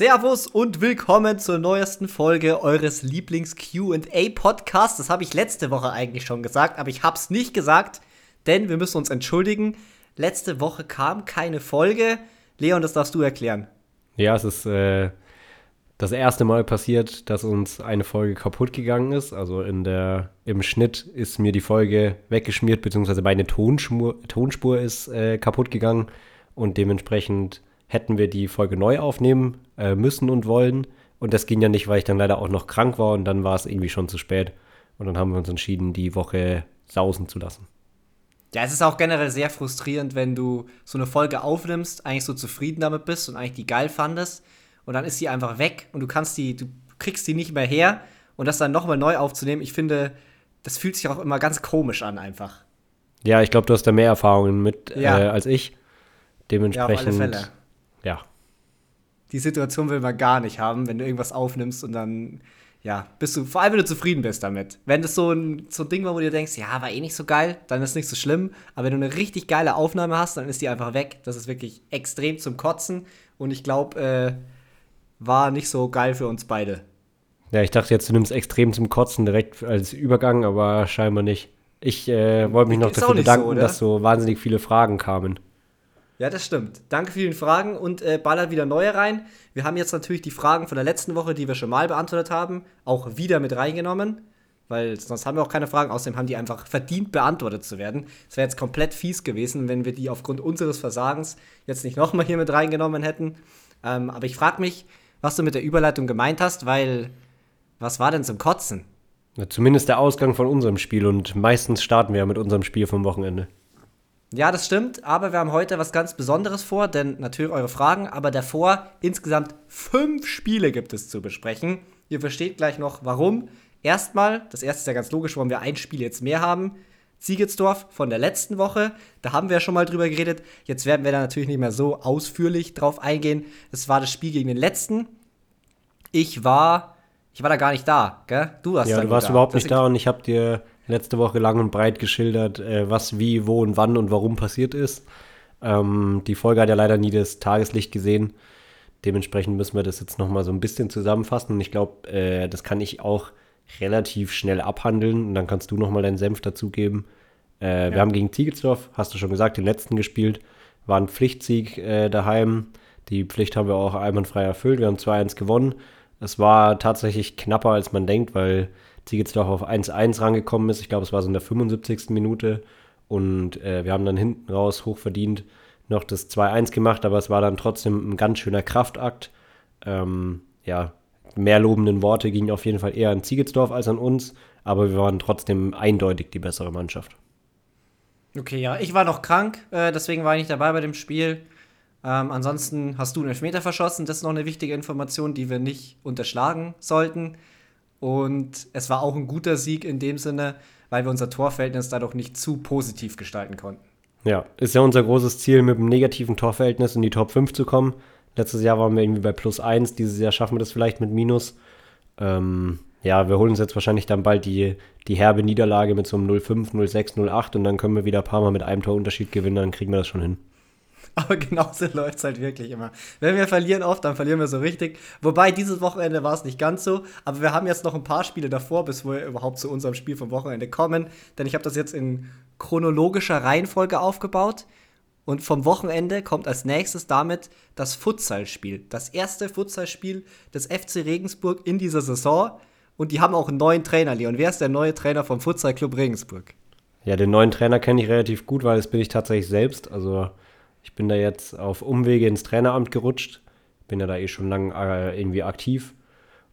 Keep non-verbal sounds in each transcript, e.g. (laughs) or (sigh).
Servus und willkommen zur neuesten Folge eures Lieblings-QA-Podcasts. Das habe ich letzte Woche eigentlich schon gesagt, aber ich habe es nicht gesagt, denn wir müssen uns entschuldigen. Letzte Woche kam keine Folge. Leon, das darfst du erklären. Ja, es ist äh, das erste Mal passiert, dass uns eine Folge kaputt gegangen ist. Also in der, im Schnitt ist mir die Folge weggeschmiert, beziehungsweise meine Tonspur, Tonspur ist äh, kaputt gegangen und dementsprechend hätten wir die Folge neu aufnehmen äh, müssen und wollen. Und das ging ja nicht, weil ich dann leider auch noch krank war und dann war es irgendwie schon zu spät. Und dann haben wir uns entschieden, die Woche sausen zu lassen. Ja, es ist auch generell sehr frustrierend, wenn du so eine Folge aufnimmst, eigentlich so zufrieden damit bist und eigentlich die geil fandest und dann ist sie einfach weg und du kannst die, du kriegst die nicht mehr her und das dann nochmal neu aufzunehmen, ich finde, das fühlt sich auch immer ganz komisch an einfach. Ja, ich glaube, du hast da mehr Erfahrungen mit ja. äh, als ich. Dementsprechend. Ja, auf alle Fälle. Ja. Die Situation will man gar nicht haben, wenn du irgendwas aufnimmst und dann, ja, bist du, vor allem wenn du zufrieden bist damit. Wenn das so ein, so ein Ding war, wo du dir denkst, ja, war eh nicht so geil, dann ist es nicht so schlimm. Aber wenn du eine richtig geile Aufnahme hast, dann ist die einfach weg. Das ist wirklich extrem zum Kotzen. Und ich glaube, äh, war nicht so geil für uns beide. Ja, ich dachte jetzt, du nimmst extrem zum Kotzen direkt als Übergang, aber scheinbar nicht. Ich äh, wollte mich noch dafür bedanken, so, dass so wahnsinnig viele Fragen kamen. Ja, das stimmt. Danke für die Fragen und äh, ballert wieder neue rein. Wir haben jetzt natürlich die Fragen von der letzten Woche, die wir schon mal beantwortet haben, auch wieder mit reingenommen, weil sonst haben wir auch keine Fragen. Außerdem haben die einfach verdient, beantwortet zu werden. Es wäre jetzt komplett fies gewesen, wenn wir die aufgrund unseres Versagens jetzt nicht nochmal hier mit reingenommen hätten. Ähm, aber ich frage mich, was du mit der Überleitung gemeint hast, weil was war denn zum Kotzen? Ja, zumindest der Ausgang von unserem Spiel und meistens starten wir ja mit unserem Spiel vom Wochenende. Ja, das stimmt, aber wir haben heute was ganz Besonderes vor, denn natürlich eure Fragen, aber davor insgesamt fünf Spiele gibt es zu besprechen. Ihr versteht gleich noch, warum. Erstmal, das erste ist ja ganz logisch, warum wir ein Spiel jetzt mehr haben. Ziegetsdorf von der letzten Woche, da haben wir ja schon mal drüber geredet. Jetzt werden wir da natürlich nicht mehr so ausführlich drauf eingehen. Es war das Spiel gegen den letzten. Ich war, ich war da gar nicht da, gell? Du warst ja, du warst da. überhaupt nicht da und ich habe dir letzte Woche lang und breit geschildert, äh, was, wie, wo und wann und warum passiert ist. Ähm, die Folge hat ja leider nie das Tageslicht gesehen. Dementsprechend müssen wir das jetzt nochmal so ein bisschen zusammenfassen. Und ich glaube, äh, das kann ich auch relativ schnell abhandeln. Und dann kannst du nochmal deinen Senf dazugeben. Äh, ja. Wir haben gegen Ziegelsdorf, hast du schon gesagt, den letzten gespielt. War ein Pflichtsieg äh, daheim. Die Pflicht haben wir auch einwandfrei erfüllt. Wir haben 2-1 gewonnen. Es war tatsächlich knapper, als man denkt, weil Ziegelsdorf auf 1-1 rangekommen ist. Ich glaube, es war so in der 75. Minute. Und äh, wir haben dann hinten raus hochverdient noch das 2-1 gemacht, aber es war dann trotzdem ein ganz schöner Kraftakt. Ähm, ja, mehr lobenden Worte gingen auf jeden Fall eher an Ziegelsdorf als an uns, aber wir waren trotzdem eindeutig die bessere Mannschaft. Okay, ja, ich war noch krank, äh, deswegen war ich nicht dabei bei dem Spiel. Ähm, ansonsten hast du einen Elfmeter verschossen, das ist noch eine wichtige Information, die wir nicht unterschlagen sollten. Und es war auch ein guter Sieg in dem Sinne, weil wir unser Torverhältnis dadurch nicht zu positiv gestalten konnten. Ja, ist ja unser großes Ziel, mit einem negativen Torverhältnis in die Top 5 zu kommen. Letztes Jahr waren wir irgendwie bei plus 1, dieses Jahr schaffen wir das vielleicht mit Minus. Ähm, ja, wir holen uns jetzt wahrscheinlich dann bald die, die herbe Niederlage mit so einem 0,5, 0,6, 0,8 und dann können wir wieder ein paar Mal mit einem Torunterschied gewinnen, dann kriegen wir das schon hin. (laughs) Aber genauso läuft es halt wirklich immer. Wenn wir verlieren oft, dann verlieren wir so richtig. Wobei dieses Wochenende war es nicht ganz so. Aber wir haben jetzt noch ein paar Spiele davor, bis wir überhaupt zu unserem Spiel vom Wochenende kommen. Denn ich habe das jetzt in chronologischer Reihenfolge aufgebaut. Und vom Wochenende kommt als nächstes damit das Futsalspiel. Das erste Futsalspiel des FC Regensburg in dieser Saison. Und die haben auch einen neuen Trainer, Leon. Wer ist der neue Trainer vom Futsalclub Regensburg? Ja, den neuen Trainer kenne ich relativ gut, weil das bin ich tatsächlich selbst. Also ich bin da jetzt auf Umwege ins Traineramt gerutscht. Bin ja da eh schon lange äh, irgendwie aktiv.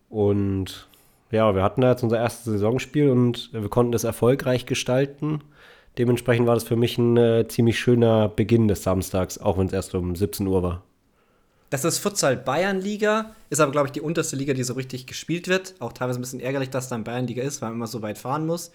Und ja, wir hatten da jetzt unser erstes Saisonspiel und wir konnten es erfolgreich gestalten. Dementsprechend war das für mich ein äh, ziemlich schöner Beginn des Samstags, auch wenn es erst um 17 Uhr war. Das ist Futsal Bayern Liga, ist aber, glaube ich, die unterste Liga, die so richtig gespielt wird. Auch teilweise ein bisschen ärgerlich, dass da ein Bayern Liga ist, weil man immer so weit fahren muss.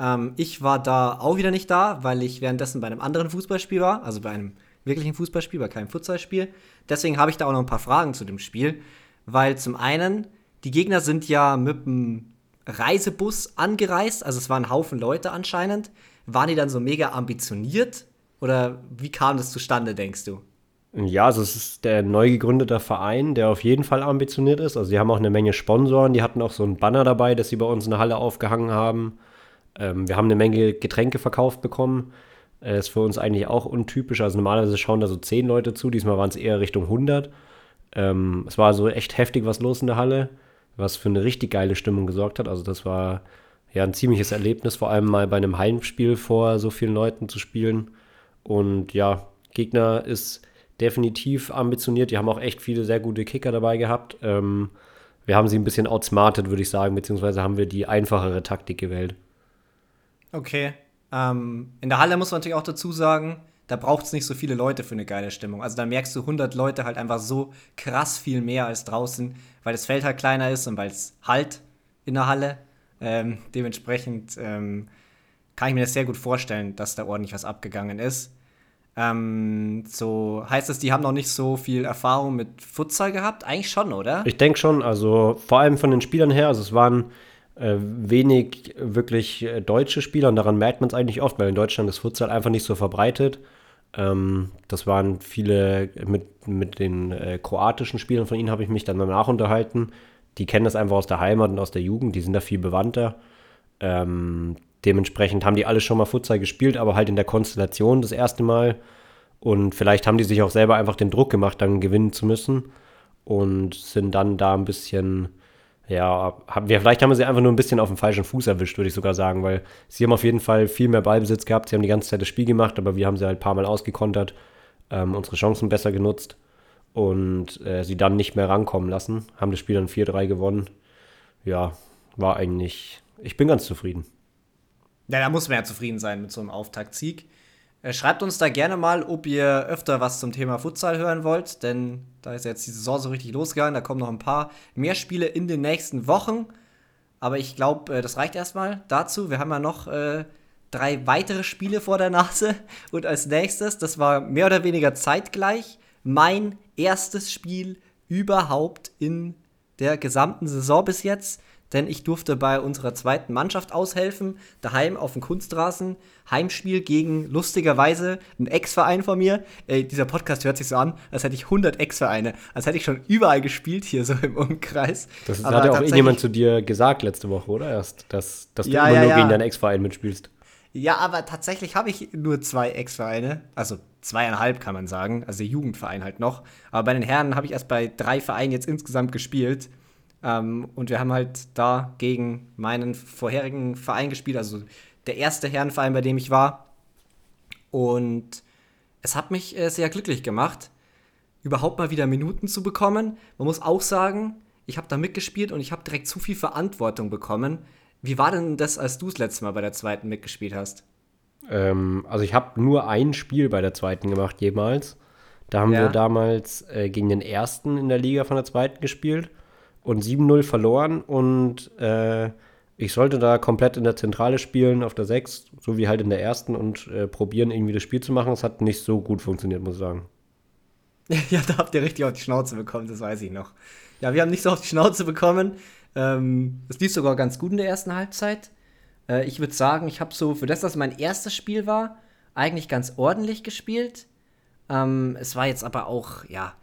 Ähm, ich war da auch wieder nicht da, weil ich währenddessen bei einem anderen Fußballspiel war, also bei einem wirklich ein Fußballspiel, bei keinem Futsalspiel. Deswegen habe ich da auch noch ein paar Fragen zu dem Spiel, weil zum einen, die Gegner sind ja mit dem Reisebus angereist, also es waren ein Haufen Leute anscheinend. Waren die dann so mega ambitioniert oder wie kam das zustande, denkst du? Ja, also es ist der neu gegründete Verein, der auf jeden Fall ambitioniert ist. Also sie haben auch eine Menge Sponsoren, die hatten auch so ein Banner dabei, das sie bei uns in der Halle aufgehangen haben. Ähm, wir haben eine Menge Getränke verkauft bekommen. Äh, ist für uns eigentlich auch untypisch. Also normalerweise schauen da so zehn Leute zu, diesmal waren es eher Richtung 100. Ähm, es war so echt heftig was los in der Halle, was für eine richtig geile Stimmung gesorgt hat. Also das war ja ein ziemliches Erlebnis, vor allem mal bei einem Heimspiel vor so vielen Leuten zu spielen. Und ja, Gegner ist definitiv ambitioniert. Die haben auch echt viele sehr gute Kicker dabei gehabt. Ähm, wir haben sie ein bisschen outsmartet, würde ich sagen, beziehungsweise haben wir die einfachere Taktik gewählt. Okay. Ähm, in der Halle muss man natürlich auch dazu sagen, da braucht es nicht so viele Leute für eine geile Stimmung. Also da merkst du 100 Leute halt einfach so krass viel mehr als draußen, weil das Feld halt kleiner ist und weil es halt in der Halle. Ähm, dementsprechend ähm, kann ich mir das sehr gut vorstellen, dass da ordentlich was abgegangen ist. Ähm, so heißt es, die haben noch nicht so viel Erfahrung mit Futsal gehabt? Eigentlich schon, oder? Ich denke schon, also vor allem von den Spielern her, also es waren wenig wirklich äh, deutsche Spieler und daran merkt man es eigentlich oft, weil in Deutschland ist Futsal einfach nicht so verbreitet. Ähm, das waren viele, mit, mit den äh, kroatischen Spielern von ihnen habe ich mich dann danach unterhalten. Die kennen das einfach aus der Heimat und aus der Jugend, die sind da viel bewandter. Ähm, Dementsprechend haben die alle schon mal Futsal gespielt, aber halt in der Konstellation das erste Mal. Und vielleicht haben die sich auch selber einfach den Druck gemacht, dann gewinnen zu müssen. Und sind dann da ein bisschen, ja, haben wir, vielleicht haben wir sie einfach nur ein bisschen auf dem falschen Fuß erwischt, würde ich sogar sagen, weil sie haben auf jeden Fall viel mehr Ballbesitz gehabt. Sie haben die ganze Zeit das Spiel gemacht, aber wir haben sie halt ein paar Mal ausgekontert, ähm, unsere Chancen besser genutzt und äh, sie dann nicht mehr rankommen lassen. Haben das Spiel dann 4-3 gewonnen. Ja, war eigentlich, ich bin ganz zufrieden. Ja, da muss man ja zufrieden sein mit so einem Auftaktsieg. Äh, schreibt uns da gerne mal, ob ihr öfter was zum Thema Futsal hören wollt, denn da ist jetzt die Saison so richtig losgegangen. Da kommen noch ein paar mehr Spiele in den nächsten Wochen. Aber ich glaube, äh, das reicht erstmal dazu. Wir haben ja noch äh, drei weitere Spiele vor der Nase. (laughs) Und als nächstes, das war mehr oder weniger zeitgleich, mein erstes Spiel überhaupt in der gesamten Saison bis jetzt denn ich durfte bei unserer zweiten Mannschaft aushelfen, daheim auf dem Kunstrasen, Heimspiel gegen lustigerweise einen Ex-Verein von mir. Ey, dieser Podcast hört sich so an, als hätte ich 100 Ex-Vereine, als hätte ich schon überall gespielt hier so im Umkreis. Das hat ja auch irgendjemand zu dir gesagt letzte Woche, oder? Erst, dass, dass du ja, immer ja, nur ja. gegen deinen Ex-Verein mitspielst. Ja, aber tatsächlich habe ich nur zwei Ex-Vereine, also zweieinhalb kann man sagen, also Jugendverein halt noch. Aber bei den Herren habe ich erst bei drei Vereinen jetzt insgesamt gespielt. Ähm, und wir haben halt da gegen meinen vorherigen Verein gespielt, also der erste Herrenverein, bei dem ich war. Und es hat mich äh, sehr glücklich gemacht, überhaupt mal wieder Minuten zu bekommen. Man muss auch sagen, ich habe da mitgespielt und ich habe direkt zu viel Verantwortung bekommen. Wie war denn das, als du das letzte Mal bei der zweiten mitgespielt hast? Ähm, also ich habe nur ein Spiel bei der zweiten gemacht jemals. Da haben ja. wir damals äh, gegen den ersten in der Liga von der zweiten gespielt und 7-0 verloren und äh, ich sollte da komplett in der Zentrale spielen, auf der 6, so wie halt in der ersten und äh, probieren, irgendwie das Spiel zu machen. Es hat nicht so gut funktioniert, muss ich sagen. (laughs) Ja, da habt ihr richtig auf die Schnauze bekommen, das weiß ich noch. Ja, wir haben nicht so auf die Schnauze bekommen. Ähm, es lief sogar ganz gut in der ersten Halbzeit. Äh, ich würde sagen, ich habe so, für das, dass mein erstes Spiel war, eigentlich ganz ordentlich gespielt. Ähm, es war jetzt aber auch, ja,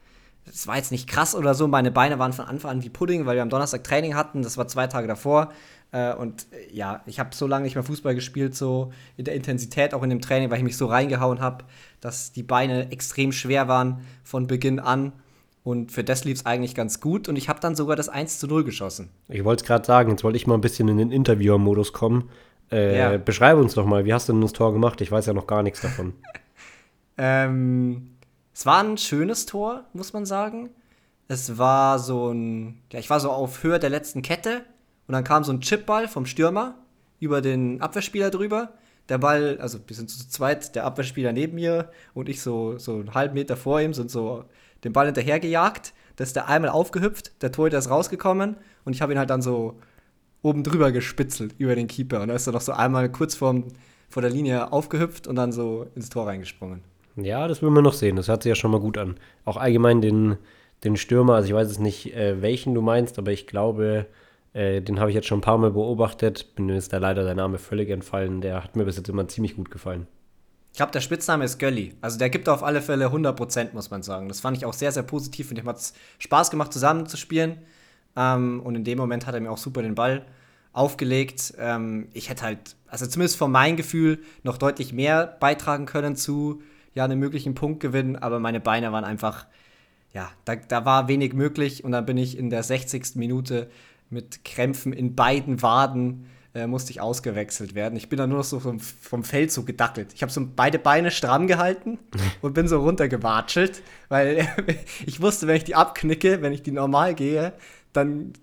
das war jetzt nicht krass oder so. Meine Beine waren von Anfang an wie Pudding, weil wir am Donnerstag Training hatten. Das war zwei Tage davor. Äh, und äh, ja, ich habe so lange nicht mehr Fußball gespielt, so in der Intensität auch in dem Training, weil ich mich so reingehauen habe, dass die Beine extrem schwer waren von Beginn an. Und für das lief es eigentlich ganz gut. Und ich habe dann sogar das 1 zu 0 geschossen. Ich wollte es gerade sagen, jetzt wollte ich mal ein bisschen in den Interviewer-Modus kommen. Äh, ja. Beschreibe uns doch mal, wie hast du denn das Tor gemacht? Ich weiß ja noch gar nichts davon. (laughs) ähm, es war ein schönes Tor, muss man sagen. Es war so ein, ja, ich war so auf Höhe der letzten Kette und dann kam so ein Chipball vom Stürmer über den Abwehrspieler drüber. Der Ball, also wir sind zu zweit, der Abwehrspieler neben mir und ich so, so einen halben Meter vor ihm, sind so den Ball hinterhergejagt. Da ist der einmal aufgehüpft, der Torhüter ist rausgekommen und ich habe ihn halt dann so oben drüber gespitzelt über den Keeper. Und da ist er noch so einmal kurz vorm, vor der Linie aufgehüpft und dann so ins Tor reingesprungen. Ja, das will man noch sehen. Das hört sich ja schon mal gut an. Auch allgemein den, den Stürmer, also ich weiß es nicht, äh, welchen du meinst, aber ich glaube, äh, den habe ich jetzt schon ein paar Mal beobachtet. Bin mir ist da leider der Name völlig entfallen. Der hat mir bis jetzt immer ziemlich gut gefallen. Ich glaube, der Spitzname ist Gölli. Also der gibt auf alle Fälle 100%, muss man sagen. Das fand ich auch sehr, sehr positiv. Und dem hat es Spaß gemacht, zusammen zu spielen. Ähm, und in dem Moment hat er mir auch super den Ball aufgelegt. Ähm, ich hätte halt, also zumindest von meinem Gefühl, noch deutlich mehr beitragen können zu ja, einem möglichen Punktgewinn. Aber meine Beine waren einfach, ja, da, da war wenig möglich. Und dann bin ich in der 60. Minute mit Krämpfen in beiden Waden äh, musste ich ausgewechselt werden. Ich bin dann nur noch so vom, vom Feld so gedackelt. Ich habe so beide Beine stramm gehalten (laughs) und bin so runtergewatschelt, weil (laughs) ich wusste, wenn ich die abknicke, wenn ich die normal gehe, dann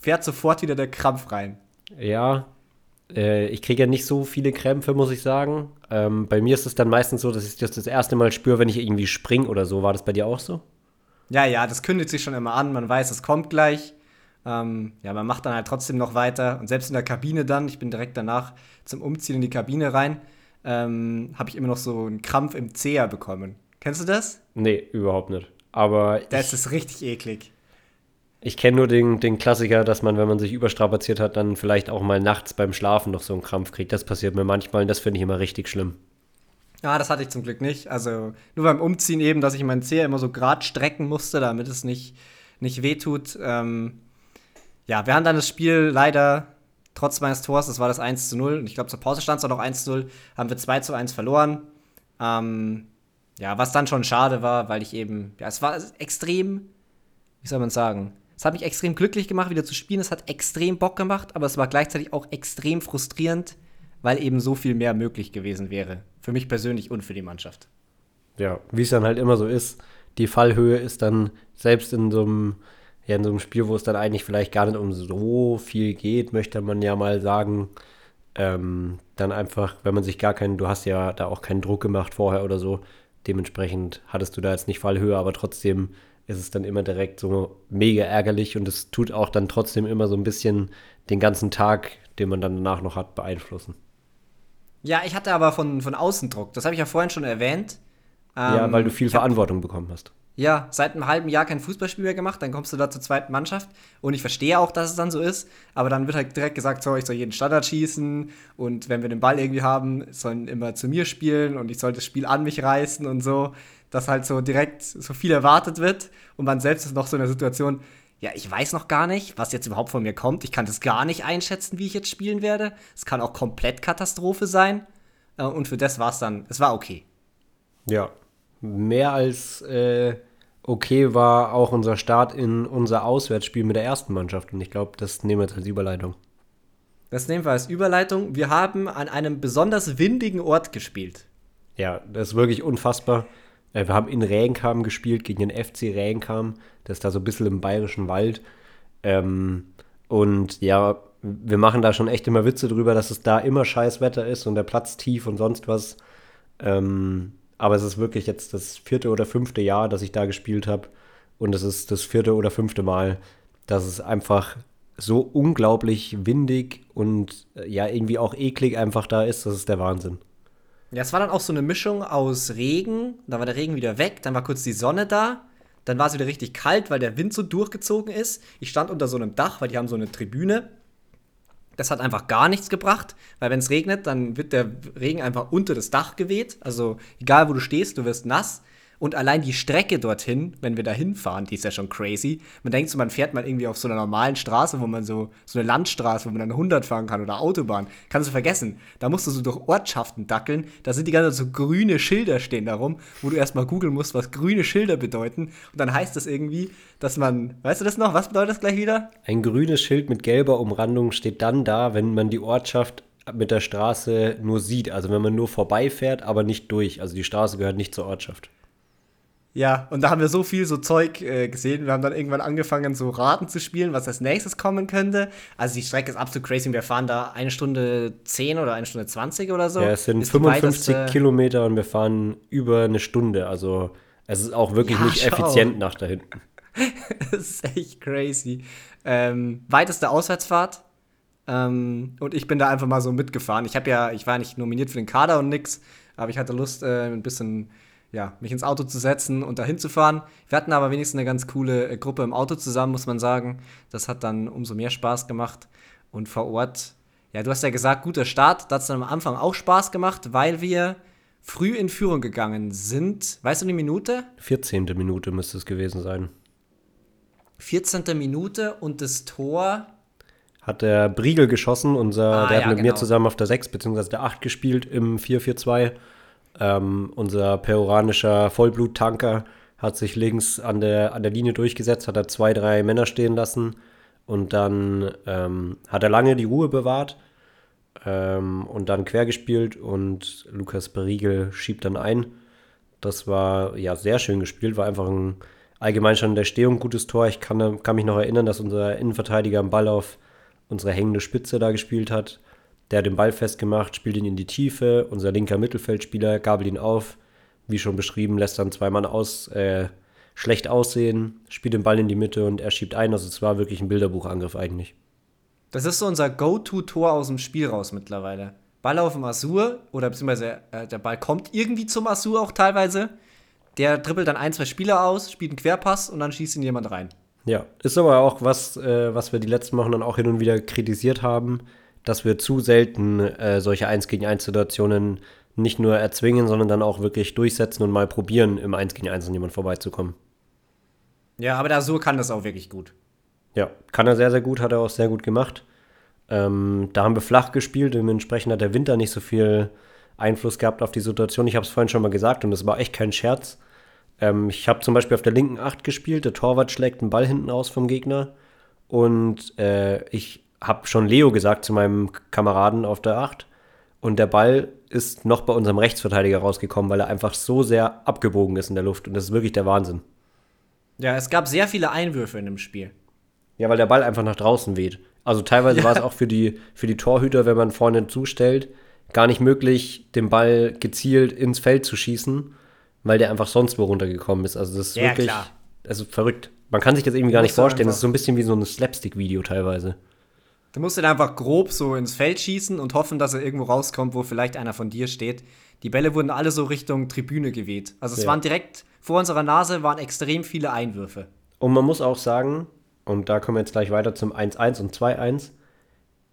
fährt sofort wieder der Krampf rein. Ja, ich kriege ja nicht so viele Krämpfe, muss ich sagen. Ähm, bei mir ist es dann meistens so, dass ich das das erste Mal spüre, wenn ich irgendwie springe oder so. War das bei dir auch so? Ja, ja, das kündigt sich schon immer an. Man weiß, es kommt gleich. Ähm, ja, man macht dann halt trotzdem noch weiter. Und selbst in der Kabine dann, ich bin direkt danach zum Umziehen in die Kabine rein, ähm, habe ich immer noch so einen Krampf im Zeher bekommen. Kennst du das? Nee, überhaupt nicht. Aber. Das ist richtig eklig. Ich kenne nur den, den Klassiker, dass man, wenn man sich überstrapaziert hat, dann vielleicht auch mal nachts beim Schlafen noch so einen Krampf kriegt. Das passiert mir manchmal und das finde ich immer richtig schlimm. Ja, das hatte ich zum Glück nicht. Also nur beim Umziehen eben, dass ich meinen Zeher immer so gerade strecken musste, damit es nicht, nicht wehtut. Ähm, ja, wir haben dann das Spiel leider trotz meines Tors, das war das 1 zu 0, und ich glaube zur Pause stand es auch noch 1 zu 0, haben wir 2 zu 1 verloren. Ähm, ja, was dann schon schade war, weil ich eben, ja, es war extrem, wie soll man sagen, es hat mich extrem glücklich gemacht, wieder zu spielen. Es hat extrem Bock gemacht, aber es war gleichzeitig auch extrem frustrierend, weil eben so viel mehr möglich gewesen wäre. Für mich persönlich und für die Mannschaft. Ja, wie es dann halt immer so ist, die Fallhöhe ist dann selbst in so einem ja, in so einem Spiel, wo es dann eigentlich vielleicht gar nicht um so viel geht, möchte man ja mal sagen, ähm, dann einfach, wenn man sich gar keinen, du hast ja da auch keinen Druck gemacht vorher oder so, dementsprechend hattest du da jetzt nicht Fallhöhe, aber trotzdem ist es dann immer direkt so mega ärgerlich und es tut auch dann trotzdem immer so ein bisschen den ganzen Tag, den man dann danach noch hat, beeinflussen. Ja, ich hatte aber von, von außen Druck, das habe ich ja vorhin schon erwähnt. ja, weil du ähm, viel Verantwortung bekommen hast ja, seit einem halben Jahr kein Fußballspiel mehr gemacht, dann kommst du da zur zweiten Mannschaft. Und ich verstehe auch, dass es dann so ist, aber dann wird halt direkt gesagt, so, ich soll jeden Standard schießen und wenn wir den Ball irgendwie haben, sollen immer zu mir spielen und ich soll das Spiel an mich reißen und so, dass halt so direkt so viel erwartet wird und man selbst ist noch so in der Situation, ja, ich weiß noch gar nicht, was jetzt überhaupt von mir kommt. Ich kann das gar nicht einschätzen, wie ich jetzt spielen werde. Es kann auch komplett Katastrophe sein. Äh, und für das war es dann, es war okay. Ja, mehr als äh, okay war auch unser Start in unser Auswärtsspiel mit der ersten Mannschaft. Und ich glaube, das nehmen wir jetzt als Überleitung. Das nehmen wir als Überleitung. Wir haben an einem besonders windigen Ort gespielt. Ja, das ist wirklich unfassbar. Äh, wir haben in Ränkam gespielt gegen den FC Ränkam. Das ist da so ein bisschen im bayerischen Wald. Ähm, und ja, wir machen da schon echt immer Witze drüber, dass es da immer scheiß Wetter ist und der Platz tief und sonst was. Ähm, aber es ist wirklich jetzt das vierte oder fünfte Jahr, dass ich da gespielt habe. Und es ist das vierte oder fünfte Mal, dass es einfach so unglaublich windig und äh, ja, irgendwie auch eklig einfach da ist. Das ist der Wahnsinn. Ja, es war dann auch so eine Mischung aus Regen, da war der Regen wieder weg, dann war kurz die Sonne da, dann war es wieder richtig kalt, weil der Wind so durchgezogen ist. Ich stand unter so einem Dach, weil die haben so eine Tribüne das hat einfach gar nichts gebracht, weil wenn es regnet, dann wird der Regen einfach unter das Dach geweht. Also egal wo du stehst, du wirst nass. Und allein die Strecke dorthin, wenn wir da hinfahren, die ist ja schon crazy. Man denkt so, man fährt mal irgendwie auf so einer normalen Straße, wo man so, so eine Landstraße, wo man dann 100 fahren kann oder Autobahn. Kannst du vergessen. Da musst du so durch Ortschaften dackeln. Da sind die ganze Zeit so grüne Schilder stehen darum, wo du erstmal googeln musst, was grüne Schilder bedeuten. Und dann heißt das irgendwie, dass man, weißt du das noch? Was bedeutet das gleich wieder? Ein grünes Schild mit gelber Umrandung steht dann da, wenn man die Ortschaft mit der Straße nur sieht. Also wenn man nur vorbeifährt, aber nicht durch. Also die Straße gehört nicht zur Ortschaft. Ja, und da haben wir so viel so Zeug äh, gesehen. Wir haben dann irgendwann angefangen, so Raten zu spielen, was als nächstes kommen könnte. Also die Strecke ist absolut crazy. Wir fahren da eine Stunde 10 oder eine Stunde 20 oder so. Ja, es sind ist 55 Kilometer und wir fahren über eine Stunde. Also es ist auch wirklich ja, nicht schau. effizient nach da hinten. (laughs) das ist echt crazy. Ähm, weiteste Auswärtsfahrt. Ähm, und ich bin da einfach mal so mitgefahren. Ich habe ja, ich war nicht nominiert für den Kader und nix, aber ich hatte Lust, äh, ein bisschen ja, mich ins Auto zu setzen und dahin zu fahren. Wir hatten aber wenigstens eine ganz coole äh, Gruppe im Auto zusammen, muss man sagen. Das hat dann umso mehr Spaß gemacht. Und vor Ort, ja, du hast ja gesagt, guter Start. Da hat es dann am Anfang auch Spaß gemacht, weil wir früh in Führung gegangen sind. Weißt du die Minute? 14. Minute müsste es gewesen sein. 14. Minute und das Tor. Hat der Briegel geschossen, unser, Ah, der ja, hat mit genau. mir zusammen auf der 6 bzw. der 8 gespielt im 4-4-2. Ähm, unser peruanischer Vollblut-Tanker hat sich links an der, an der Linie durchgesetzt, hat er zwei, drei Männer stehen lassen und dann ähm, hat er lange die Ruhe bewahrt ähm, und dann quer gespielt und Lukas Briegel schiebt dann ein. Das war ja sehr schön gespielt, war einfach ein allgemein schon in der Stehung gutes Tor. Ich kann, kann mich noch erinnern, dass unser Innenverteidiger einen Ball auf unsere hängende Spitze da gespielt hat. Der hat den Ball festgemacht, spielt ihn in die Tiefe. Unser linker Mittelfeldspieler gabelt ihn auf. Wie schon beschrieben, lässt dann zwei Mann aus, äh, schlecht aussehen, spielt den Ball in die Mitte und er schiebt ein. Also es war wirklich ein Bilderbuchangriff eigentlich. Das ist so unser Go-To-Tor aus dem Spiel raus mittlerweile. Ball auf dem Asur oder beziehungsweise äh, der Ball kommt irgendwie zum Asur auch teilweise. Der dribbelt dann ein, zwei Spieler aus, spielt einen Querpass und dann schießt ihn jemand rein. Ja, ist aber auch was, äh, was wir die letzten Wochen dann auch hin und wieder kritisiert haben, dass wir zu selten äh, solche 1 gegen 1 Situationen nicht nur erzwingen, sondern dann auch wirklich durchsetzen und mal probieren, im 1 gegen 1 an jemand vorbeizukommen. Ja, aber der Asur kann das auch wirklich gut. Ja, kann er sehr, sehr gut, hat er auch sehr gut gemacht. Ähm, da haben wir flach gespielt, dementsprechend hat der Winter nicht so viel Einfluss gehabt auf die Situation. Ich habe es vorhin schon mal gesagt und das war echt kein Scherz. Ähm, ich habe zum Beispiel auf der linken Acht gespielt, der Torwart schlägt einen Ball hinten aus vom Gegner und äh, ich habe schon Leo gesagt zu meinem Kameraden auf der Acht und der Ball ist noch bei unserem Rechtsverteidiger rausgekommen, weil er einfach so sehr abgebogen ist in der Luft und das ist wirklich der Wahnsinn. Ja, es gab sehr viele Einwürfe in dem Spiel. Ja, weil der Ball einfach nach draußen weht. Also teilweise Ja. war es auch für die, für die Torhüter, wenn man vorne zustellt, gar nicht möglich, den Ball gezielt ins Feld zu schießen, weil der einfach sonst wo runtergekommen ist. Also das ist Ja, wirklich, klar. also verrückt. Man kann sich das irgendwie gar nicht vorstellen. einfach- Das ist so ein bisschen wie so ein Slapstick-Video teilweise. Du musst ihn einfach grob so ins Feld schießen und hoffen, dass er irgendwo rauskommt, wo vielleicht einer von dir steht. Die Bälle wurden alle so Richtung Tribüne geweht. Also es Ja. waren direkt vor unserer Nase waren extrem viele Einwürfe. Und man muss auch sagen, und da kommen wir jetzt gleich weiter zum 1-1 und 2-1.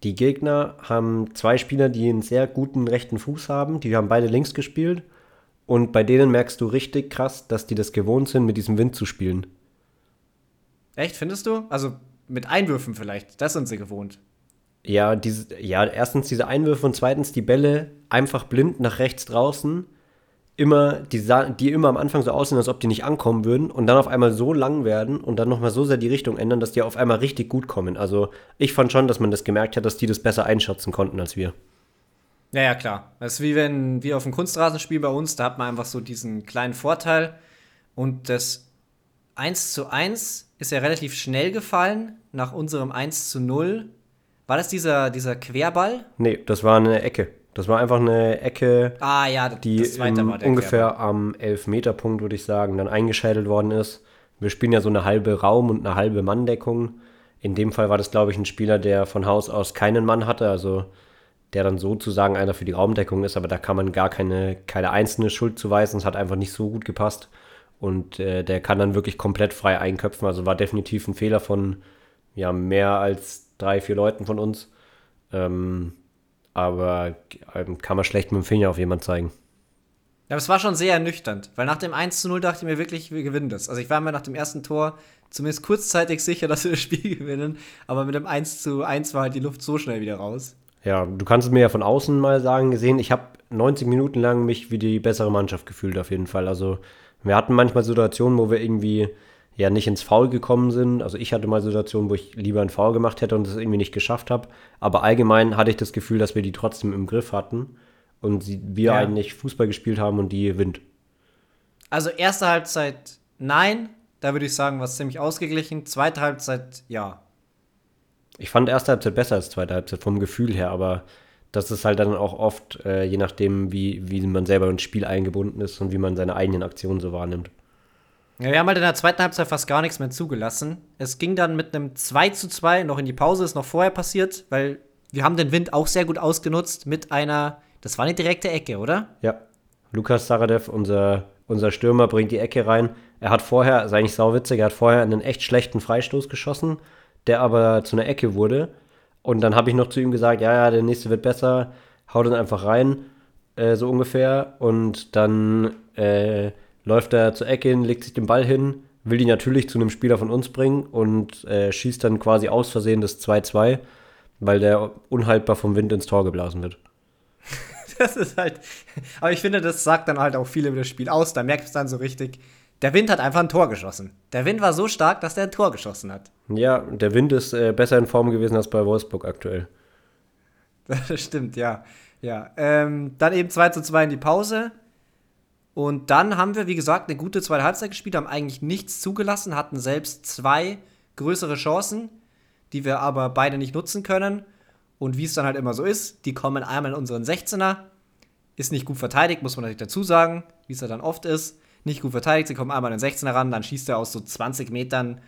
Die Gegner haben zwei Spieler, die einen sehr guten rechten Fuß haben. Die haben beide links gespielt. Und bei denen merkst du richtig krass, dass die das gewohnt sind, mit diesem Wind zu spielen. Echt, findest du? Also mit Einwürfen vielleicht. Das sind sie gewohnt. Ja, diese, ja, erstens diese Einwürfe und zweitens die Bälle einfach blind nach rechts draußen. Immer, die, die immer am Anfang so aussehen, als ob die nicht ankommen würden und dann auf einmal so lang werden und dann nochmal so sehr die Richtung ändern, dass die auf einmal richtig gut kommen. Also ich fand schon, dass man das gemerkt hat, dass die das besser einschätzen konnten als wir. Ja, ja, klar. Das ist wie wenn wir auf dem Kunstrasenspiel bei uns, da hat man einfach so diesen kleinen Vorteil. Und das 1 zu 1 ist ja relativ schnell gefallen nach unserem 1 zu 0. War das dieser, dieser Querball? Nee, das war eine Ecke. Das war einfach eine Ecke, Ah ja, die im, ungefähr Querball. am Elfmeterpunkt, würde ich sagen, dann eingeschädelt worden ist. Wir spielen ja so eine halbe Raum- und eine halbe Manndeckung. In dem Fall war das, glaube ich, ein Spieler, der von Haus aus keinen Mann hatte, also der dann sozusagen einer für die Raumdeckung ist, aber da kann man gar keine, keine einzelne Schuld zuweisen. Es hat einfach nicht so gut gepasst. Und äh, der kann dann wirklich komplett frei einköpfen. Also war definitiv ein Fehler von ja, mehr als drei, vier Leuten von uns. Ähm, aber ähm, kann man schlecht mit dem Finger auf jemanden zeigen. Ja, aber es war schon sehr ernüchternd, weil nach dem 1 zu 0 dachte ich mir wirklich, wir gewinnen das. Also ich war mir nach dem ersten Tor zumindest kurzzeitig sicher, (laughs) dass wir das Spiel gewinnen, aber mit dem 1 zu 1 war halt die Luft so schnell wieder raus. Ja, du kannst es mir ja von außen mal sagen, gesehen, ich habe 90 Minuten lang mich wie die bessere Mannschaft gefühlt auf jeden Fall. Also wir hatten manchmal Situationen, wo wir irgendwie ja nicht ins Foul gekommen sind. Also ich hatte mal Situationen, wo ich lieber ein Foul gemacht hätte und es irgendwie nicht geschafft habe. Aber allgemein hatte ich das Gefühl, dass wir die trotzdem im Griff hatten und sie, wir Ja. eigentlich Fußball gespielt haben und die Wind. Also erste Halbzeit nein, da würde ich sagen, war es ziemlich ausgeglichen. Zweite Halbzeit ja. Ich fand erste Halbzeit besser als zweite Halbzeit vom Gefühl her, aber das ist halt dann auch oft, äh, je nachdem, wie, wie man selber ins Spiel eingebunden ist und wie man seine eigenen Aktionen so wahrnimmt. Ja, wir haben halt in der zweiten Halbzeit fast gar nichts mehr zugelassen. Es ging dann mit einem 2 zu 2 noch in die Pause, ist noch vorher passiert, weil wir haben den Wind auch sehr gut ausgenutzt mit einer, das war eine direkte Ecke, oder? Ja, Lukas Saradev, unser, unser Stürmer, bringt die Ecke rein. Er hat vorher, ist eigentlich sauwitzig, er hat vorher einen echt schlechten Freistoß geschossen, der aber zu einer Ecke wurde. Und dann habe ich noch zu ihm gesagt, ja, ja, der nächste wird besser, hau den einfach rein. äh, so ungefähr. Und dann äh, läuft er zur Ecke hin, legt sich den Ball hin, will ihn natürlich zu einem Spieler von uns bringen und äh, schießt dann quasi aus Versehen das 2-2, weil der unhaltbar vom Wind ins Tor geblasen wird. (laughs) das ist halt. Aber ich finde, das sagt dann halt auch viel über das Spiel aus. Da merkt es dann so richtig. Der Wind hat einfach ein Tor geschossen. Der Wind war so stark, dass der ein Tor geschossen hat. Ja, der Wind ist äh, besser in Form gewesen als bei Wolfsburg aktuell. (laughs) Das stimmt, ja. ja. Ähm, dann eben 2 zu 2 in die Pause. Und dann haben wir, wie gesagt, eine gute zweite Halbzeit gespielt, haben eigentlich nichts zugelassen, hatten selbst zwei größere Chancen, die wir aber beide nicht nutzen können. Und wie es dann halt immer so ist, die kommen einmal in unseren 16er. Ist nicht gut verteidigt, muss man natürlich dazu sagen, wie es ja dann oft ist. Nicht gut verteidigt, sie kommen einmal in den 16er ran, dann schießt er aus so 20 Metern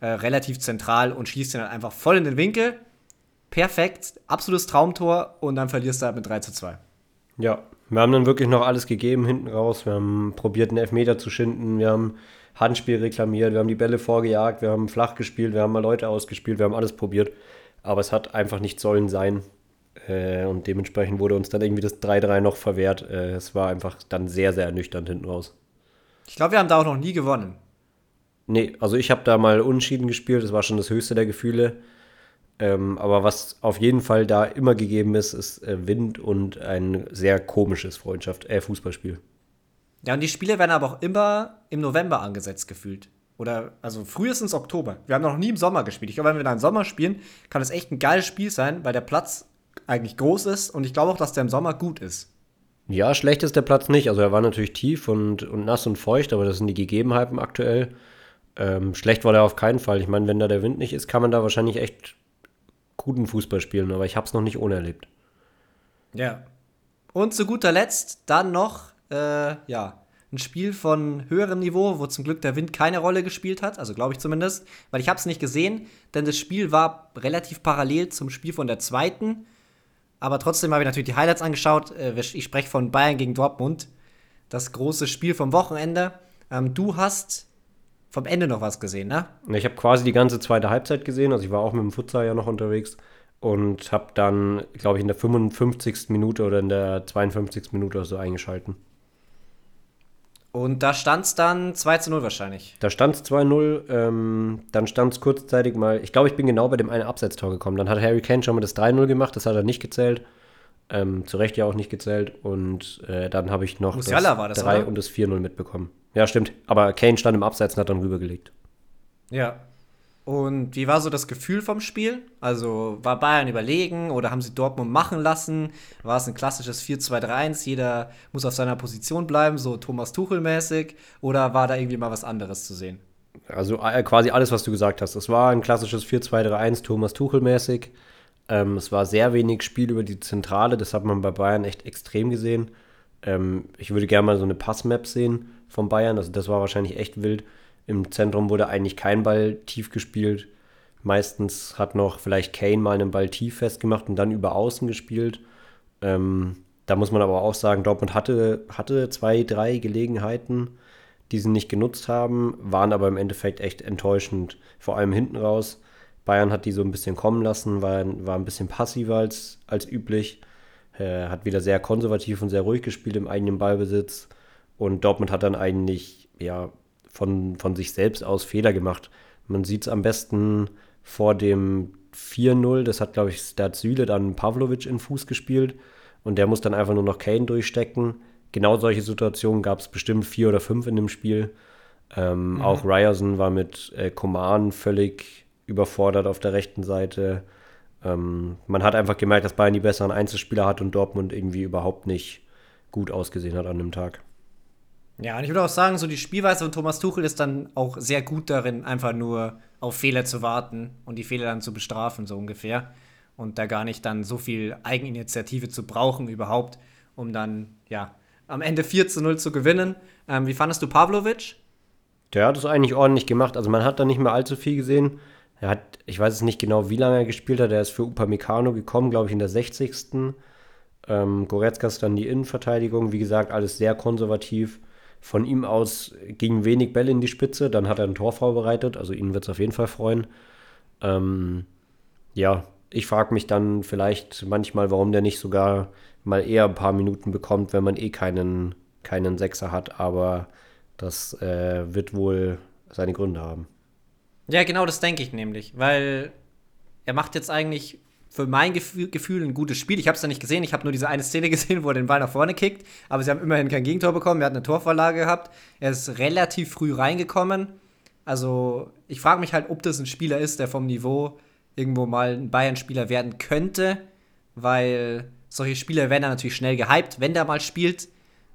äh, relativ zentral und schießt ihn dann einfach voll in den Winkel. Perfekt, absolutes Traumtor und dann verlierst du halt mit 3 zu 2. Ja, wir haben dann wirklich noch alles gegeben hinten raus. Wir haben probiert, einen Elfmeter zu schinden. Wir haben Handspiel reklamiert. Wir haben die Bälle vorgejagt. Wir haben flach gespielt. Wir haben mal Leute ausgespielt. Wir haben alles probiert. Aber es hat einfach nicht sollen sein. Äh, und dementsprechend wurde uns dann irgendwie das 3-3 noch verwehrt. Äh, es war einfach dann sehr, sehr ernüchternd hinten raus. Ich glaube, wir haben da auch noch nie gewonnen. Nee, also ich habe da mal unentschieden gespielt. Das war schon das höchste der Gefühle. Ähm, aber was auf jeden Fall da immer gegeben ist, ist äh, Wind und ein sehr komisches Freundschaft, äh, Fußballspiel. Ja, und die Spiele werden aber auch immer im November angesetzt gefühlt. Oder, also frühestens Oktober. Wir haben noch nie im Sommer gespielt. Ich glaube, wenn wir da im Sommer spielen, kann es echt ein geiles Spiel sein, weil der Platz eigentlich groß ist und ich glaube auch, dass der im Sommer gut ist. Ja, schlecht ist der Platz nicht. Also er war natürlich tief und, und nass und feucht, aber das sind die Gegebenheiten aktuell. Ähm, schlecht war der auf keinen Fall. Ich meine, wenn da der Wind nicht ist, kann man da wahrscheinlich echt guten Fußball spielen, aber ich habe es noch nicht ohne erlebt. Ja. Und zu guter Letzt dann noch, äh, ja, ein Spiel von höherem Niveau, wo zum Glück der Wind keine Rolle gespielt hat, also glaube ich zumindest, weil ich habe es nicht gesehen, denn das Spiel war relativ parallel zum Spiel von der zweiten. Aber trotzdem habe ich natürlich die Highlights angeschaut. Äh, ich spreche von Bayern gegen Dortmund, das große Spiel vom Wochenende. Ähm, du hast vom Ende noch was gesehen, ne? Ich habe quasi die ganze zweite Halbzeit gesehen. Also ich war auch mit dem Futsal ja noch unterwegs und habe dann, glaube ich, in der 55. Minute oder in der 52. Minute oder so eingeschalten. Und da stand es dann 2 zu 0 wahrscheinlich. Da stand es 2-0, ähm, dann stand es kurzzeitig mal, ich glaube, ich bin genau bei dem einen Absetztor gekommen. Dann hat Harry Kane schon mal das 3-0 gemacht, das hat er nicht gezählt. Ähm, zu Recht ja auch nicht gezählt. Und äh, dann habe ich noch Musiala das, das 3 und das 4-0 mitbekommen. Ja, stimmt. Aber Kane stand im Abseits und hat dann rübergelegt. Ja. Und wie war so das Gefühl vom Spiel? Also war Bayern überlegen oder haben sie Dortmund machen lassen? War es ein klassisches 4-2-3-1, jeder muss auf seiner Position bleiben, so Thomas Tuchel-mäßig? Oder war da irgendwie mal was anderes zu sehen? Also äh, quasi alles, was du gesagt hast. Es war ein klassisches 4-2-3-1, Thomas Tuchel-mäßig. Ähm, es war sehr wenig Spiel über die Zentrale, das hat man bei Bayern echt extrem gesehen. Ähm, ich würde gerne mal so eine Passmap sehen von Bayern. Also das war wahrscheinlich echt wild. Im Zentrum wurde eigentlich kein Ball tief gespielt. Meistens hat noch vielleicht Kane mal einen Ball tief festgemacht und dann über Außen gespielt. Ähm, da muss man aber auch sagen, Dortmund hatte, hatte zwei, drei Gelegenheiten, die sie nicht genutzt haben, waren aber im Endeffekt echt enttäuschend, vor allem hinten raus. Bayern hat die so ein bisschen kommen lassen, war, war ein bisschen passiver als, als üblich, äh, hat wieder sehr konservativ und sehr ruhig gespielt im eigenen Ballbesitz. Und Dortmund hat dann eigentlich ja, von, von sich selbst aus Fehler gemacht. Man sieht es am besten vor dem 4-0. Das hat, glaube ich, da hat Süle dann Pavlovic in Fuß gespielt. Und der muss dann einfach nur noch Kane durchstecken. Genau solche Situationen gab es bestimmt vier oder fünf in dem Spiel. Ähm, mhm. Auch Ryerson war mit äh, Coman völlig überfordert auf der rechten Seite. Ähm, man hat einfach gemerkt, dass Bayern die besseren Einzelspieler hat und Dortmund irgendwie überhaupt nicht gut ausgesehen hat an dem Tag. Ja, und ich würde auch sagen, so die Spielweise von Thomas Tuchel ist dann auch sehr gut darin, einfach nur auf Fehler zu warten und die Fehler dann zu bestrafen, so ungefähr. Und da gar nicht dann so viel Eigeninitiative zu brauchen überhaupt, um dann, ja, am Ende 4 zu 0 zu gewinnen. Ähm, wie fandest du Pavlovic? Der hat es eigentlich ordentlich gemacht. Also man hat da nicht mehr allzu viel gesehen. Er hat, ich weiß es nicht genau, wie lange er gespielt hat. Er ist für Upamecano gekommen, glaube ich, in der 60. Ähm, Goretzka ist dann die Innenverteidigung. Wie gesagt, alles sehr konservativ. Von ihm aus gingen wenig Bälle in die Spitze, dann hat er ein Tor vorbereitet, also ihn wird es auf jeden Fall freuen. Ähm, ja, ich frage mich dann vielleicht manchmal, warum der nicht sogar mal eher ein paar Minuten bekommt, wenn man eh keinen, keinen Sechser hat. Aber das äh, wird wohl seine Gründe haben. Ja, genau das denke ich nämlich, weil er macht jetzt eigentlich für mein Gefühl, ein gutes Spiel. Ich habe es ja nicht gesehen, ich habe nur diese eine Szene (laughs) gesehen, wo er den Ball nach vorne kickt, aber sie haben immerhin kein Gegentor bekommen, er hat eine Torvorlage gehabt, er ist relativ früh reingekommen. Also ich frage mich halt, ob das ein Spieler ist, der vom Niveau irgendwo mal ein Bayern-Spieler werden könnte, weil solche Spieler werden dann natürlich schnell gehypt, wenn der mal spielt,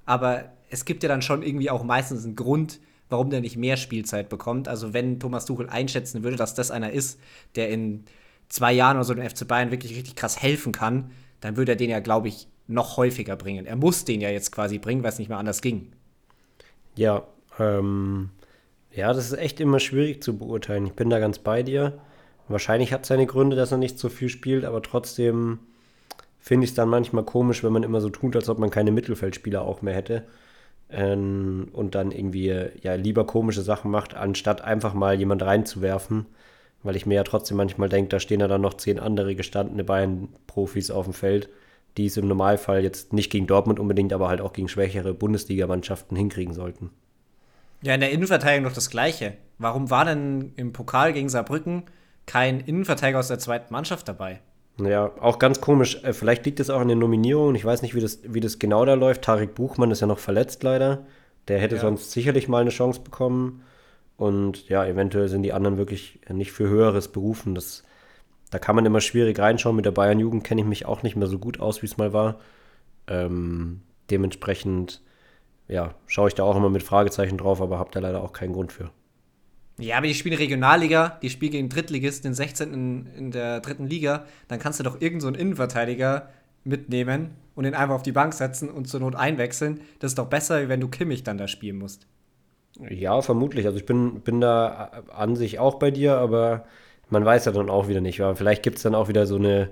aber es gibt ja dann schon irgendwie auch meistens einen Grund, warum der nicht mehr Spielzeit bekommt. Also wenn Thomas Tuchel einschätzen würde, dass das einer ist, der in zwei Jahren oder so dem FC Bayern wirklich richtig krass helfen kann, dann würde er den ja, glaube ich, noch häufiger bringen. Er muss den ja jetzt quasi bringen, weil es nicht mehr anders ging. Ja, ähm, ja, das ist echt immer schwierig zu beurteilen. Ich bin da ganz bei dir. Wahrscheinlich hat es seine Gründe, dass er nicht so viel spielt, aber trotzdem finde ich es dann manchmal komisch, wenn man immer so tut, als ob man keine Mittelfeldspieler auch mehr hätte. Ähm, und dann irgendwie ja lieber komische Sachen macht, anstatt einfach mal jemand reinzuwerfen. Weil ich mir ja trotzdem manchmal denke, da stehen ja dann noch zehn andere gestandene Bayern-Profis auf dem Feld, die es im Normalfall jetzt nicht gegen Dortmund unbedingt, aber halt auch gegen schwächere Bundesligamannschaften hinkriegen sollten. Ja, in der Innenverteidigung noch das Gleiche. Warum war denn im Pokal gegen Saarbrücken kein Innenverteidiger aus der zweiten Mannschaft dabei? Ja, auch ganz komisch. Äh, vielleicht liegt es auch an den Nominierungen. Ich weiß nicht, wie das, wie das genau da läuft. Tarek Buchmann ist ja noch verletzt leider. Der hätte ja. sonst sicherlich mal eine Chance bekommen. Und ja, eventuell sind die anderen wirklich nicht für Höheres berufen. Das, da kann man immer schwierig reinschauen. Mit der Bayern-Jugend kenne ich mich auch nicht mehr so gut aus, wie es mal war. Ähm, dementsprechend, ja, schaue ich da auch immer mit Fragezeichen drauf, aber habe da leider auch keinen Grund für. Ja, aber die spielen Regionalliga, die spielen gegen Drittligisten, den 16. In, in der dritten Liga, dann kannst du doch irgendeinen so Innenverteidiger mitnehmen und ihn einfach auf die Bank setzen und zur Not einwechseln. Das ist doch besser, wenn du Kimmich dann da spielen musst. Ja, vermutlich. Also ich bin, bin da an sich auch bei dir, aber man weiß ja dann auch wieder nicht. Ja, vielleicht gibt es dann auch wieder so eine,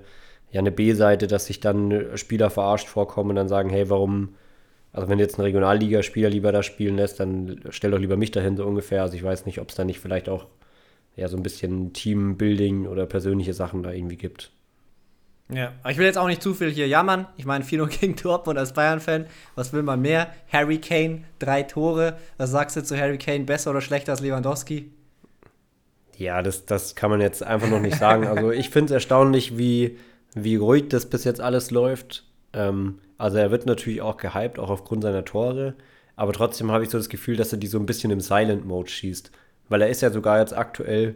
ja, eine B-Seite, dass sich dann Spieler verarscht vorkommen und dann sagen, hey, warum also wenn jetzt ein Regionalligaspieler lieber da spielen lässt, dann stell doch lieber mich dahin so ungefähr. Also ich weiß nicht, ob es da nicht vielleicht auch ja so ein bisschen Teambuilding oder persönliche Sachen da irgendwie gibt. Ja, aber ich will jetzt auch nicht zu viel hier jammern. Ich meine, 4 (laughs) gegen Dortmund als Bayern-Fan. Was will man mehr? Harry Kane, drei Tore. Was sagst du zu Harry Kane? Besser oder schlechter als Lewandowski? Ja, das, das kann man jetzt einfach noch nicht sagen. Also ich finde es erstaunlich, wie, wie ruhig das bis jetzt alles läuft. Ähm, also er wird natürlich auch gehypt, auch aufgrund seiner Tore. Aber trotzdem habe ich so das Gefühl, dass er die so ein bisschen im Silent Mode schießt. Weil er ist ja sogar jetzt aktuell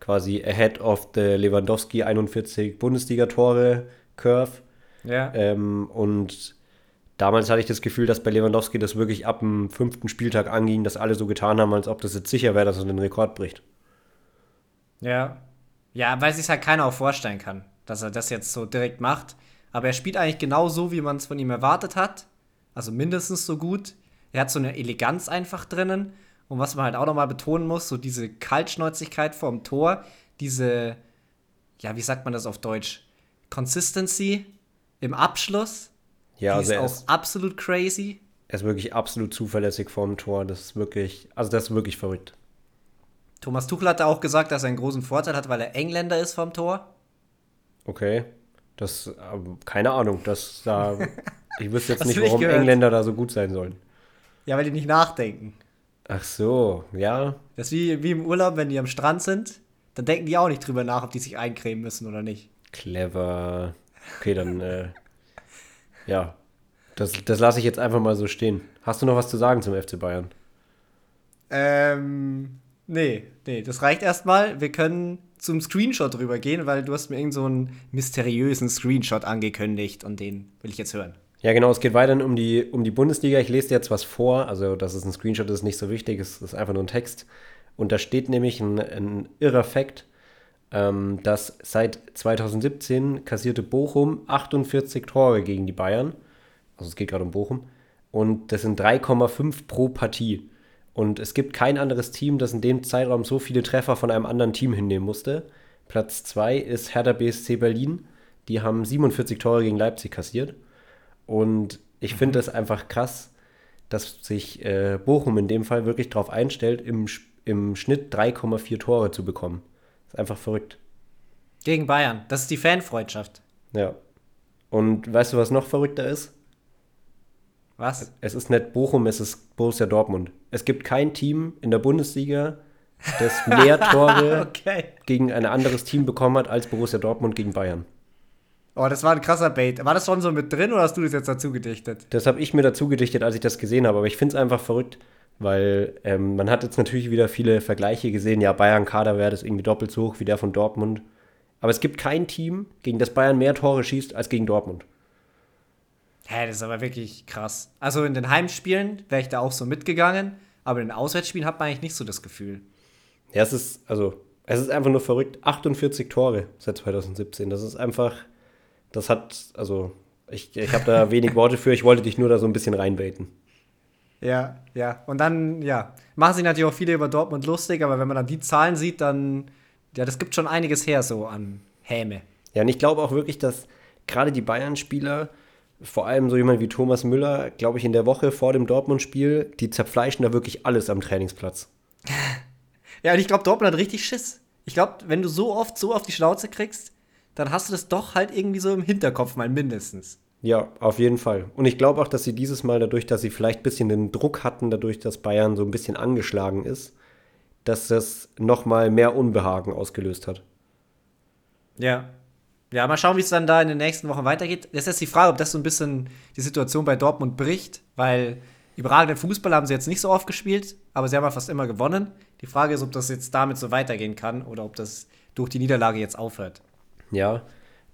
quasi ahead of the Lewandowski 41 Bundesliga-Tore Curve. Ja. Ähm, und damals hatte ich das Gefühl, dass bei Lewandowski das wirklich ab dem fünften Spieltag anging, dass alle so getan haben, als ob das jetzt sicher wäre, dass er den Rekord bricht. Ja. Ja, weil sich halt keiner auch vorstellen kann, dass er das jetzt so direkt macht. Aber er spielt eigentlich genau so, wie man es von ihm erwartet hat. Also mindestens so gut. Er hat so eine Eleganz einfach drinnen. Und was man halt auch nochmal betonen muss, so diese Kaltschnäuzigkeit vorm Tor, diese, ja, wie sagt man das auf Deutsch? Consistency im Abschluss. Ja, die also ist auch ist, absolut crazy. Er ist wirklich absolut zuverlässig vorm Tor. Das ist wirklich, also das ist wirklich verrückt. Thomas Tuchel hat auch gesagt, dass er einen großen Vorteil hat, weil er Engländer ist vom Tor. Okay. Das, äh, keine Ahnung, das da. (laughs) ich wüsste jetzt nicht, warum Engländer da so gut sein sollen. Ja, weil die nicht nachdenken. Ach so, ja. Das ist wie, wie im Urlaub, wenn die am Strand sind, dann denken die auch nicht drüber nach, ob die sich eincremen müssen oder nicht. Clever. Okay, dann, äh, ja. Das, das lasse ich jetzt einfach mal so stehen. Hast du noch was zu sagen zum FC Bayern? Ähm, nee, nee, das reicht erstmal. Wir können zum Screenshot rübergehen, weil du hast mir irgend so einen mysteriösen Screenshot angekündigt und den will ich jetzt hören. Ja, genau, es geht weiterhin um die, um die Bundesliga. Ich lese dir jetzt was vor, also dass es ein Screenshot ist, nicht so wichtig, es ist einfach nur ein Text. Und da steht nämlich ein, ein irrer Fakt, ähm, dass seit 2017 kassierte Bochum 48 Tore gegen die Bayern. Also es geht gerade um Bochum. Und das sind 3,5 pro Partie. Und es gibt kein anderes Team, das in dem Zeitraum so viele Treffer von einem anderen Team hinnehmen musste. Platz 2 ist Hertha BSC Berlin. Die haben 47 Tore gegen Leipzig kassiert. Und ich mhm. finde das einfach krass, dass sich äh, Bochum in dem Fall wirklich darauf einstellt, im, im Schnitt 3,4 Tore zu bekommen. Das ist einfach verrückt. Gegen Bayern. Das ist die Fanfreundschaft. Ja. Und weißt du, was noch verrückter ist? Was? Es ist nicht Bochum, es ist Borussia Dortmund. Es gibt kein Team in der Bundesliga, das mehr (laughs) Tore okay. gegen ein anderes Team bekommen hat als Borussia Dortmund gegen Bayern. Oh, das war ein krasser Bait. War das schon so mit drin oder hast du das jetzt dazu gedichtet? Das habe ich mir dazu gedichtet, als ich das gesehen habe. Aber ich finde es einfach verrückt, weil ähm, man hat jetzt natürlich wieder viele Vergleiche gesehen. Ja, Bayern-Kader wäre das irgendwie doppelt so hoch wie der von Dortmund. Aber es gibt kein Team, gegen das Bayern mehr Tore schießt als gegen Dortmund. Hä, das ist aber wirklich krass. Also in den Heimspielen wäre ich da auch so mitgegangen, aber in den Auswärtsspielen hat man eigentlich nicht so das Gefühl. Ja, es ist, also, es ist einfach nur verrückt. 48 Tore seit 2017. Das ist einfach, das hat, also, ich, ich habe da wenig Worte für. Ich wollte dich nur da so ein bisschen reinbaiten. Ja, ja. Und dann, ja, machen sich natürlich auch viele über Dortmund lustig, aber wenn man dann die Zahlen sieht, dann, ja, das gibt schon einiges her so an Häme. Ja, und ich glaube auch wirklich, dass gerade die Bayern-Spieler, vor allem so jemand wie Thomas Müller, glaube ich, in der Woche vor dem Dortmund-Spiel, die zerfleischen da wirklich alles am Trainingsplatz. (laughs) ja, und ich glaube, Dortmund hat richtig Schiss. Ich glaube, wenn du so oft so auf die Schnauze kriegst, dann hast du das doch halt irgendwie so im Hinterkopf mal mindestens. Ja, auf jeden Fall. Und ich glaube auch, dass sie dieses Mal dadurch, dass sie vielleicht ein bisschen den Druck hatten, dadurch, dass Bayern so ein bisschen angeschlagen ist, dass das nochmal mehr Unbehagen ausgelöst hat. Ja, ja, mal schauen, wie es dann da in den nächsten Wochen weitergeht. Das ist jetzt die Frage, ob das so ein bisschen die Situation bei Dortmund bricht, weil überragenden Fußball haben sie jetzt nicht so oft gespielt, aber sie haben ja fast immer gewonnen. Die Frage ist, ob das jetzt damit so weitergehen kann oder ob das durch die Niederlage jetzt aufhört. Ja,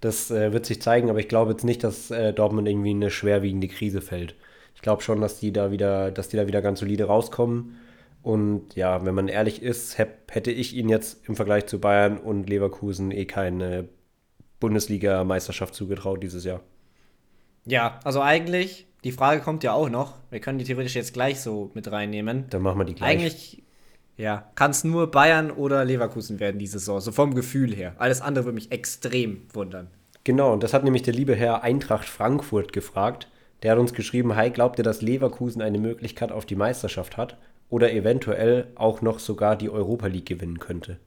das äh, wird sich zeigen, aber ich glaube jetzt nicht, dass äh, Dortmund irgendwie in eine schwerwiegende Krise fällt. Ich glaube schon, dass die da wieder, dass die da wieder ganz solide rauskommen. Und ja, wenn man ehrlich ist, hätte ich ihnen jetzt im Vergleich zu Bayern und Leverkusen eh keine Bundesliga-Meisterschaft zugetraut dieses Jahr. Ja, also eigentlich, die Frage kommt ja auch noch. Wir können die theoretisch jetzt gleich so mit reinnehmen. Dann machen wir die gleich. Eigentlich, ja, kann es nur Bayern oder Leverkusen werden diese Saison, so vom Gefühl her. Alles andere würde mich extrem wundern. Genau, und das hat nämlich der liebe Herr Eintracht Frankfurt gefragt. Der hat uns geschrieben, hi, glaubt ihr, dass Leverkusen eine Möglichkeit auf die Meisterschaft hat oder eventuell auch noch sogar die Europa League gewinnen könnte?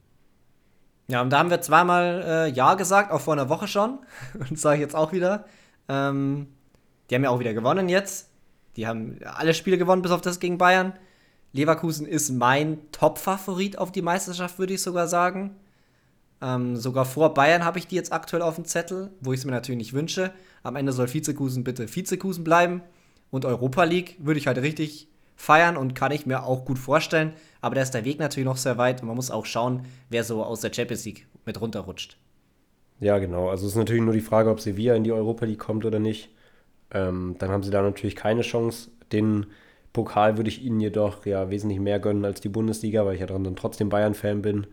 Ja, und da haben wir zweimal äh, Ja gesagt, auch vor einer Woche schon. (laughs) Und sage ich jetzt auch wieder. Ähm, die haben ja auch wieder gewonnen jetzt. Die haben alle Spiele gewonnen, bis auf das gegen Bayern. Leverkusen ist mein Top-Favorit auf die Meisterschaft, würde ich sogar sagen. Ähm, sogar vor Bayern habe ich die jetzt aktuell auf dem Zettel, wo ich es mir natürlich nicht wünsche. Am Ende soll Vizekusen bitte Vizekusen bleiben. Und Europa League würde ich halt richtig feiern und kann ich mir auch gut vorstellen. Aber da ist der Weg natürlich noch sehr weit und man muss auch schauen, wer so aus der Champions League mit runterrutscht. Ja, genau. Also es ist natürlich nur die Frage, ob Sevilla in die Europa League kommt oder nicht. Ähm, dann haben sie da natürlich keine Chance. Den Pokal würde ich ihnen jedoch ja wesentlich mehr gönnen als die Bundesliga, weil ich ja dann trotzdem Bayern-Fan bin.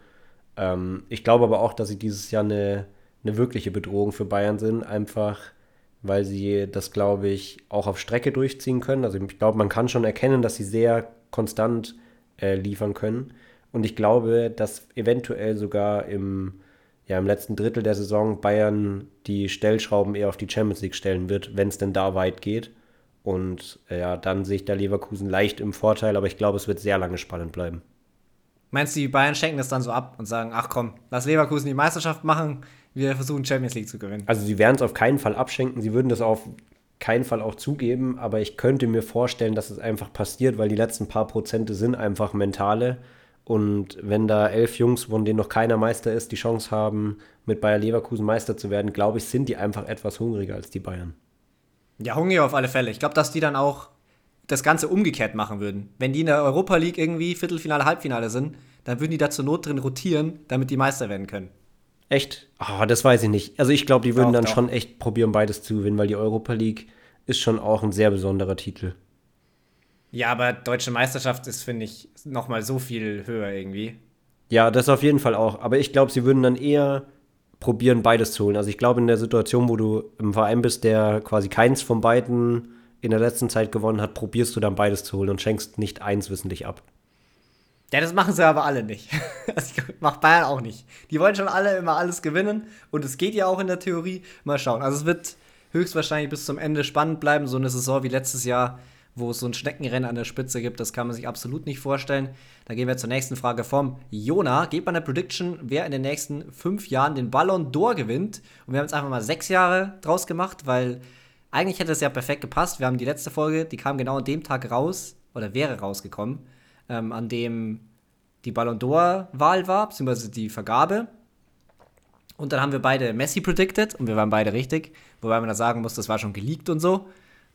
Ähm, ich glaube aber auch, dass sie dieses Jahr eine, eine wirkliche Bedrohung für Bayern sind, einfach weil sie das, glaube ich, auch auf Strecke durchziehen können. Also ich glaube, man kann schon erkennen, dass sie sehr konstant äh, liefern können. Und ich glaube, dass eventuell sogar im, ja, im letzten Drittel der Saison Bayern die Stellschrauben eher auf die Champions League stellen wird, wenn es denn da weit geht. Und äh, ja, dann sehe ich da Leverkusen leicht im Vorteil, aber ich glaube, es wird sehr lange spannend bleiben. Meinst du, die Bayern schenken das dann so ab und sagen, ach komm, lass Leverkusen die Meisterschaft machen, wir versuchen Champions League zu gewinnen? Also sie werden es auf keinen Fall abschenken, sie würden das auf keinen Fall auch zugeben, aber ich könnte mir vorstellen, dass es einfach passiert, weil die letzten paar Prozente sind einfach mentale. Und wenn da elf Jungs, von denen noch keiner Meister ist, die Chance haben, mit Bayer Leverkusen Meister zu werden, glaube ich, sind die einfach etwas hungriger als die Bayern. Ja, hungriger auf alle Fälle. Ich glaube, dass die dann auch das Ganze umgekehrt machen würden. Wenn die in der Europa League irgendwie Viertelfinale, Halbfinale sind, dann würden die da zur Not drin rotieren, damit die Meister werden können. Echt? Oh, das weiß ich nicht. Also ich glaube, die würden doch, dann doch. schon echt probieren, beides zu gewinnen, weil die Europa League ist schon auch ein sehr besonderer Titel. Ja, aber deutsche Meisterschaft ist, finde ich, noch mal so viel höher irgendwie. Ja, das auf jeden Fall auch. Aber ich glaube, sie würden dann eher probieren, beides zu holen. Also ich glaube, in der Situation, wo du im Verein bist, der quasi keins von beiden in der letzten Zeit gewonnen hat, probierst du dann beides zu holen und schenkst nicht eins wissentlich ab. Ja, das machen sie aber alle nicht. (laughs) Das macht Bayern auch nicht. Die wollen schon alle immer alles gewinnen und es geht ja auch in der Theorie. Mal schauen. Also es wird höchstwahrscheinlich bis zum Ende spannend bleiben, so eine Saison wie letztes Jahr, wo es so ein Schneckenrennen an der Spitze gibt. Das kann man sich absolut nicht vorstellen. Dann gehen wir zur nächsten Frage vom Jona. Gebt mal eine Prediction, wer in den nächsten fünf Jahren den Ballon d'Or gewinnt. Und wir haben jetzt einfach mal sechs Jahre draus gemacht, weil eigentlich hätte es ja perfekt gepasst. Wir haben die letzte Folge, die kam genau an dem Tag raus, oder wäre rausgekommen, ähm, an dem die Ballon d'Or-Wahl war, beziehungsweise die Vergabe. Und dann haben wir beide Messi predicted und wir waren beide richtig, wobei man da sagen muss, das war schon geleakt und so.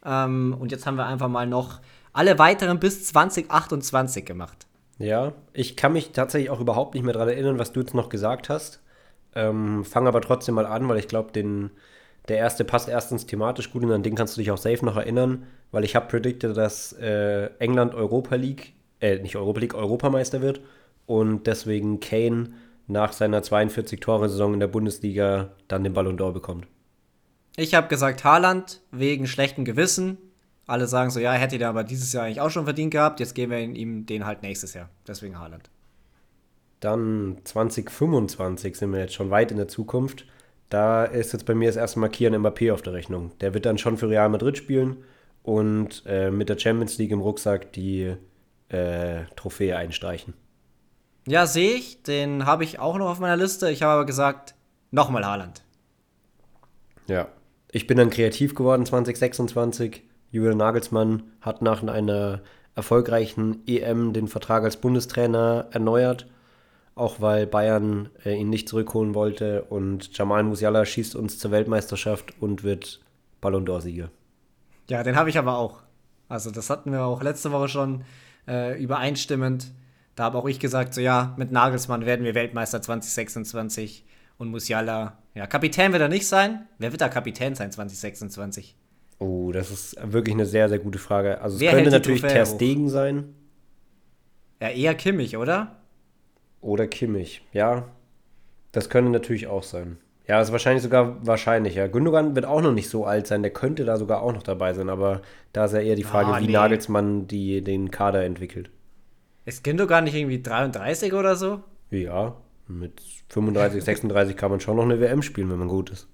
Ähm, und jetzt haben wir einfach mal noch alle weiteren bis 2028 gemacht. Ja, ich kann mich tatsächlich auch überhaupt nicht mehr daran erinnern, was du jetzt noch gesagt hast. Ähm, fang aber trotzdem mal an, weil ich glaube, der erste passt erstens thematisch gut und an den kannst du dich auch safe noch erinnern, weil ich habe predicted, dass äh, England Europa League, äh, nicht Europa League, Europameister wird und deswegen Kane nach seiner 42-Tore-Saison in der Bundesliga dann den Ballon d'Or bekommt. Ich habe gesagt Haaland wegen schlechtem Gewissen. Alle sagen so, ja, er hätte ihn aber dieses Jahr eigentlich auch schon verdient gehabt. Jetzt geben wir ihm den halt nächstes Jahr. Deswegen Haaland. Dann 2025 sind wir jetzt schon weit in der Zukunft. Da ist jetzt bei mir das erste Mal Kian Mbappé auf der Rechnung. Der wird dann schon für Real Madrid spielen und äh, mit der Champions League im Rucksack die äh, Trophäe einstreichen. Ja, sehe ich. Den habe ich auch noch auf meiner Liste. Ich habe aber gesagt, nochmal Haaland. Ja, ich bin dann kreativ geworden 2026. Julian Nagelsmann hat nach einer erfolgreichen EM den Vertrag als Bundestrainer erneuert, auch weil Bayern äh, ihn nicht zurückholen wollte und Jamal Musiala schießt uns zur Weltmeisterschaft und wird Ballon d'Or-Sieger. Ja, den habe ich aber auch. Also das hatten wir auch letzte Woche schon äh, übereinstimmend. Da habe auch ich gesagt, so ja, mit Nagelsmann werden wir Weltmeister 2026 und Musiala, ja, Kapitän wird er nicht sein. Wer wird da Kapitän sein 2026? Oh, das ist wirklich eine sehr, sehr gute Frage. Also Wer es könnte natürlich Ter Stegen sein. Ja, eher Kimmich, oder? Oder Kimmich, ja. Das könnte natürlich auch sein. Ja, ist wahrscheinlich sogar wahrscheinlicher. Gündogan wird auch noch nicht so alt sein, der könnte da sogar auch noch dabei sein, aber da ist ja eher die Frage, oh, wie nee. Nagelsmann die, den Kader entwickelt. Ist Gündogan nicht irgendwie 33 oder so? Ja, mit 35, 36 kann man schon noch eine WM spielen, wenn man gut ist.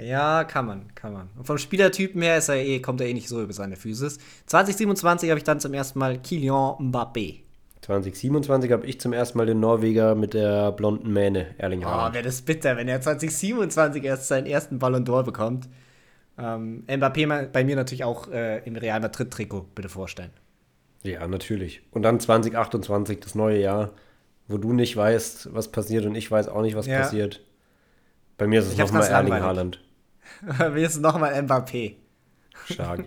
Ja, kann man, kann man. Und vom Spielertypen her ist er eh, kommt er eh nicht so über seine Physis. 2027 habe ich dann zum ersten Mal Kylian Mbappé. 2027 habe ich zum ersten Mal den Norweger mit der blonden Mähne, Erling Haaland. Oh, wäre das bitter, wenn er 2027 erst seinen ersten Ballon d'Or bekommt. Ähm, Mbappé bei mir natürlich auch äh, im Real Madrid-Trikot, bitte vorstellen. Ja, natürlich. Und dann 2028, das neue Jahr wo du nicht weißt, was passiert und ich weiß auch nicht, was ja. passiert. Bei mir ist es nochmal Erling Haaland. (laughs) Bei mir ist es nochmal Mbappé. Stark.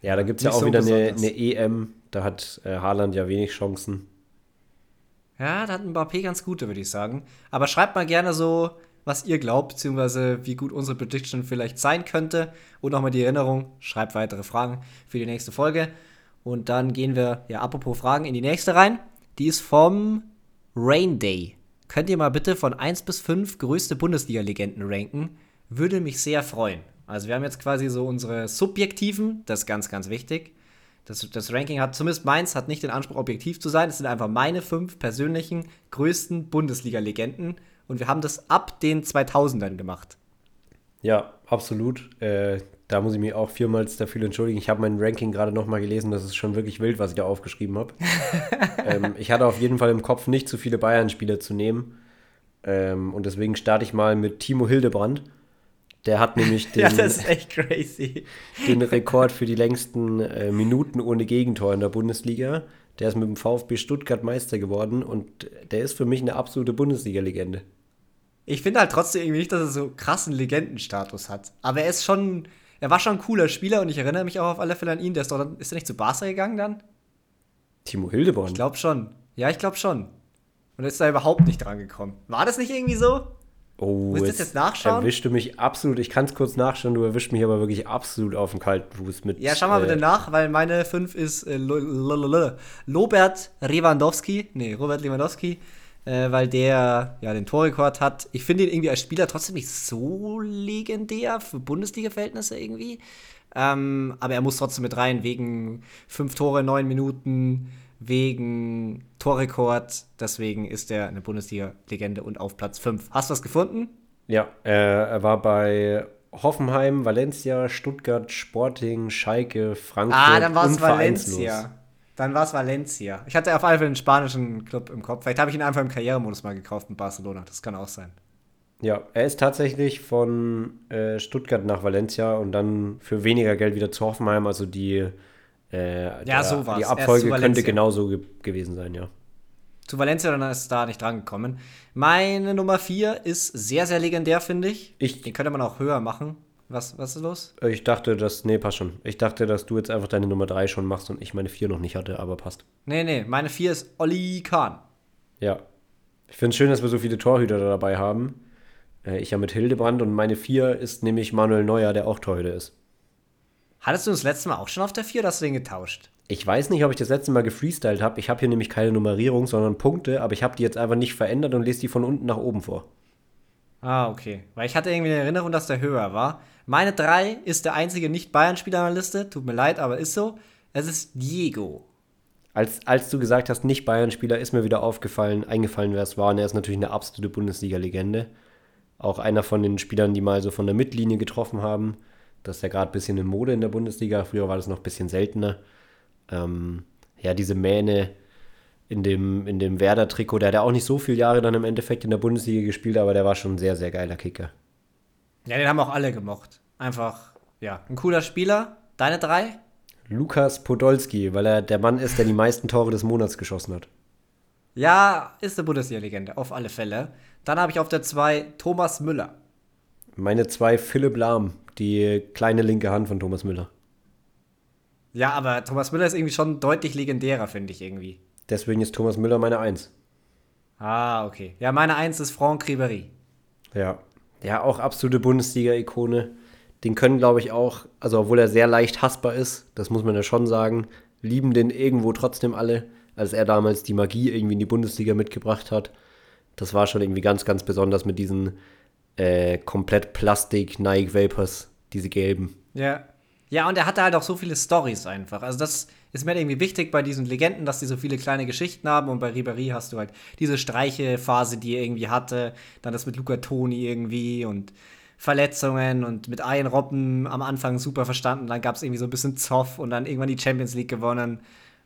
Ja, da gibt es ja auch so wieder eine, eine, EM. Da hat äh, Haaland ja wenig Chancen. Ja, da hat Mbappé ganz gute, würde ich sagen. Aber schreibt mal gerne so, was ihr glaubt, beziehungsweise wie gut unsere Prediction vielleicht sein könnte. Und nochmal die Erinnerung, schreibt weitere Fragen für die nächste Folge. Und dann gehen wir, ja, apropos Fragen, in die nächste rein. Die ist vom Rain Day. Könnt ihr mal bitte von 1 bis 5 größte Bundesliga-Legenden ranken? Würde mich sehr freuen. Also wir haben jetzt quasi so unsere subjektiven, das ist ganz, ganz wichtig. Das, das Ranking hat, zumindest meins, hat nicht den Anspruch, objektiv zu sein. Es sind einfach meine fünf persönlichen größten Bundesliga-Legenden. Und wir haben das ab den 2000ern gemacht. Ja, absolut. Äh, da muss ich mich auch viermals dafür entschuldigen. Ich habe mein Ranking gerade nochmal gelesen. Das ist schon wirklich wild, was ich da aufgeschrieben habe. (laughs) ähm, ich hatte auf jeden Fall im Kopf, nicht zu viele Bayern-Spieler zu nehmen. Ähm, und deswegen starte ich mal mit Timo Hildebrand. Der hat nämlich (laughs) den, ja, das ist echt crazy. (laughs) den Rekord für die längsten äh, Minuten ohne Gegentor in der Bundesliga. Der ist mit dem VfB Stuttgart Meister geworden und der ist für mich eine absolute Bundesliga-Legende. Ich finde halt trotzdem irgendwie nicht, dass er so krassen Legendenstatus hat. Aber er ist schon, er war schon ein cooler Spieler und ich erinnere mich auch auf alle Fälle an ihn. Der ist doch dann, ist er nicht zu Barca gegangen dann? Timo Hildebrand? Ich glaube schon. Ja, ich glaube schon. Und ist da überhaupt nicht dran gekommen. War das nicht irgendwie so? Oh, Willst du das jetzt nachschauen? Erwischte mich absolut. Ich kann es kurz nachschauen, du erwischt mich aber wirklich absolut auf dem kalten Fuß mit. Ja, schau mal äh, bitte nach, weil meine 5 ist äh, Lobert Lewandowski. Nee, Robert Lewandowski äh, weil der ja den Torrekord hat. Ich finde ihn irgendwie als Spieler trotzdem nicht so legendär für Bundesliga-Verhältnisse irgendwie. Ähm, aber er muss trotzdem mit rein, wegen fünf Tore, neun Minuten, wegen Torrekord. Deswegen ist er eine Bundesliga-Legende und auf Platz 5. Hast du was gefunden? Ja, äh, er war bei Hoffenheim, Valencia, Stuttgart, Sporting, Schalke, Frankfurt ah, dann war es Valencia. Dann war es Valencia. Ich hatte auf jeden Fall einen spanischen Club im Kopf. Vielleicht habe ich ihn einfach im Karrieremodus mal gekauft in Barcelona. Das kann auch sein. Ja, er ist tatsächlich von äh, Stuttgart nach Valencia und dann für weniger Geld wieder zu Hoffenheim. Also die, äh, ja, der, so die Abfolge könnte genauso ge gewesen sein, ja. Zu Valencia, dann ist da nicht drangekommen. Meine Nummer 4 ist sehr, sehr legendär, finde ich. ich. Den könnte man auch höher machen. Was, was ist los? Ich dachte, dass. Nee, passt schon. Ich dachte, dass du jetzt einfach deine Nummer 3 schon machst und ich meine 4 noch nicht hatte, aber passt. Nee, nee, meine 4 ist Olli Kahn. Ja. Ich finde es schön, dass wir so viele Torhüter dabei haben. Äh, ich ja mit Hildebrand und meine 4 ist nämlich Manuel Neuer, der auch Torhüter ist. Hattest du das letzte Mal auch schon auf der 4 oder hast du den getauscht? Ich weiß nicht, ob ich das letzte Mal gefreestylt habe. Ich habe hier nämlich keine Nummerierung, sondern Punkte, aber ich habe die jetzt einfach nicht verändert und lese die von unten nach oben vor. Ah, okay. Weil ich hatte irgendwie eine Erinnerung, dass der höher war. Meine 3 ist der einzige Nicht-Bayern-Spieler in der Liste. Tut mir leid, aber ist so. Es ist Diego. Als, als du gesagt hast, nicht Bayern-Spieler, ist mir wieder aufgefallen, eingefallen, wer es war. Und er ist natürlich eine absolute Bundesliga-Legende. Auch einer von den Spielern, die mal so von der Mittellinie getroffen haben. Das ist ja gerade ein bisschen in Mode in der Bundesliga. Früher war das noch ein bisschen seltener. Ähm, ja, diese Mähne in dem, in dem Werder-Trikot, der hat ja auch nicht so viele Jahre dann im Endeffekt in der Bundesliga gespielt, aber der war schon ein sehr, sehr geiler Kicker. Ja, den haben auch alle gemocht. Einfach, ja, ein cooler Spieler. Deine drei? Lukas Podolski, weil er der Mann ist, der die meisten Tore des Monats geschossen hat. Ja, ist eine Bundesliga-Legende, auf alle Fälle. Dann habe ich auf der 2 Thomas Müller. Meine 2 Philipp Lahm, die kleine linke Hand von Thomas Müller. Ja, aber Thomas Müller ist irgendwie schon deutlich legendärer, finde ich irgendwie. Deswegen ist Thomas Müller meine Eins. Ah, okay. Ja, meine Eins ist Franck Ribéry. Ja. Ja, auch absolute Bundesliga-Ikone. Den können, glaube ich, auch, also obwohl er sehr leicht hassbar ist, das muss man ja schon sagen, lieben den irgendwo trotzdem alle, als er damals die Magie irgendwie in die Bundesliga mitgebracht hat. Das war schon irgendwie ganz, ganz besonders mit diesen äh, komplett Plastik Nike Vapors, diese gelben. Ja. Ja, und er hatte halt auch so viele Stories einfach. Also das ist mir irgendwie wichtig bei diesen Legenden, dass die so viele kleine Geschichten haben. Und bei Ribéry hast du halt diese Streiche-Phase, die er irgendwie hatte. Dann das mit Luca Toni irgendwie und Verletzungen und mit Ian Robben am Anfang super verstanden. Dann gab es irgendwie so ein bisschen Zoff und dann irgendwann die Champions League gewonnen.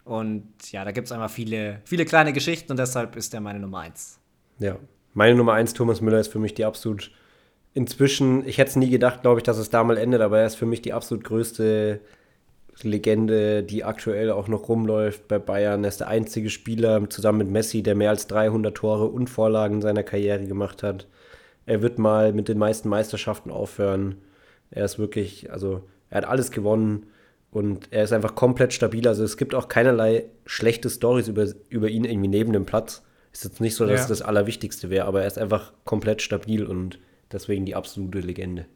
Und ja, da gibt es einfach viele, viele kleine Geschichten und deshalb ist er meine Nummer eins. Ja, meine Nummer eins, Thomas Müller, ist für mich die absolut inzwischen, ich hätte es nie gedacht, glaube ich, dass es da mal endet, aber er ist für mich die absolut größte Legende, die aktuell auch noch rumläuft bei Bayern. Er ist der einzige Spieler zusammen mit Messi, der mehr als 300 Tore und Vorlagen in seiner Karriere gemacht hat. Er wird mal mit den meisten Meisterschaften aufhören. Er ist wirklich, also er hat alles gewonnen und er ist einfach komplett stabil. Also es gibt auch keinerlei schlechte Stories über, über ihn irgendwie neben dem Platz. Ist jetzt nicht so, dass ja. es das Allerwichtigste wäre, aber er ist einfach komplett stabil und Deswegen die absolute Legende.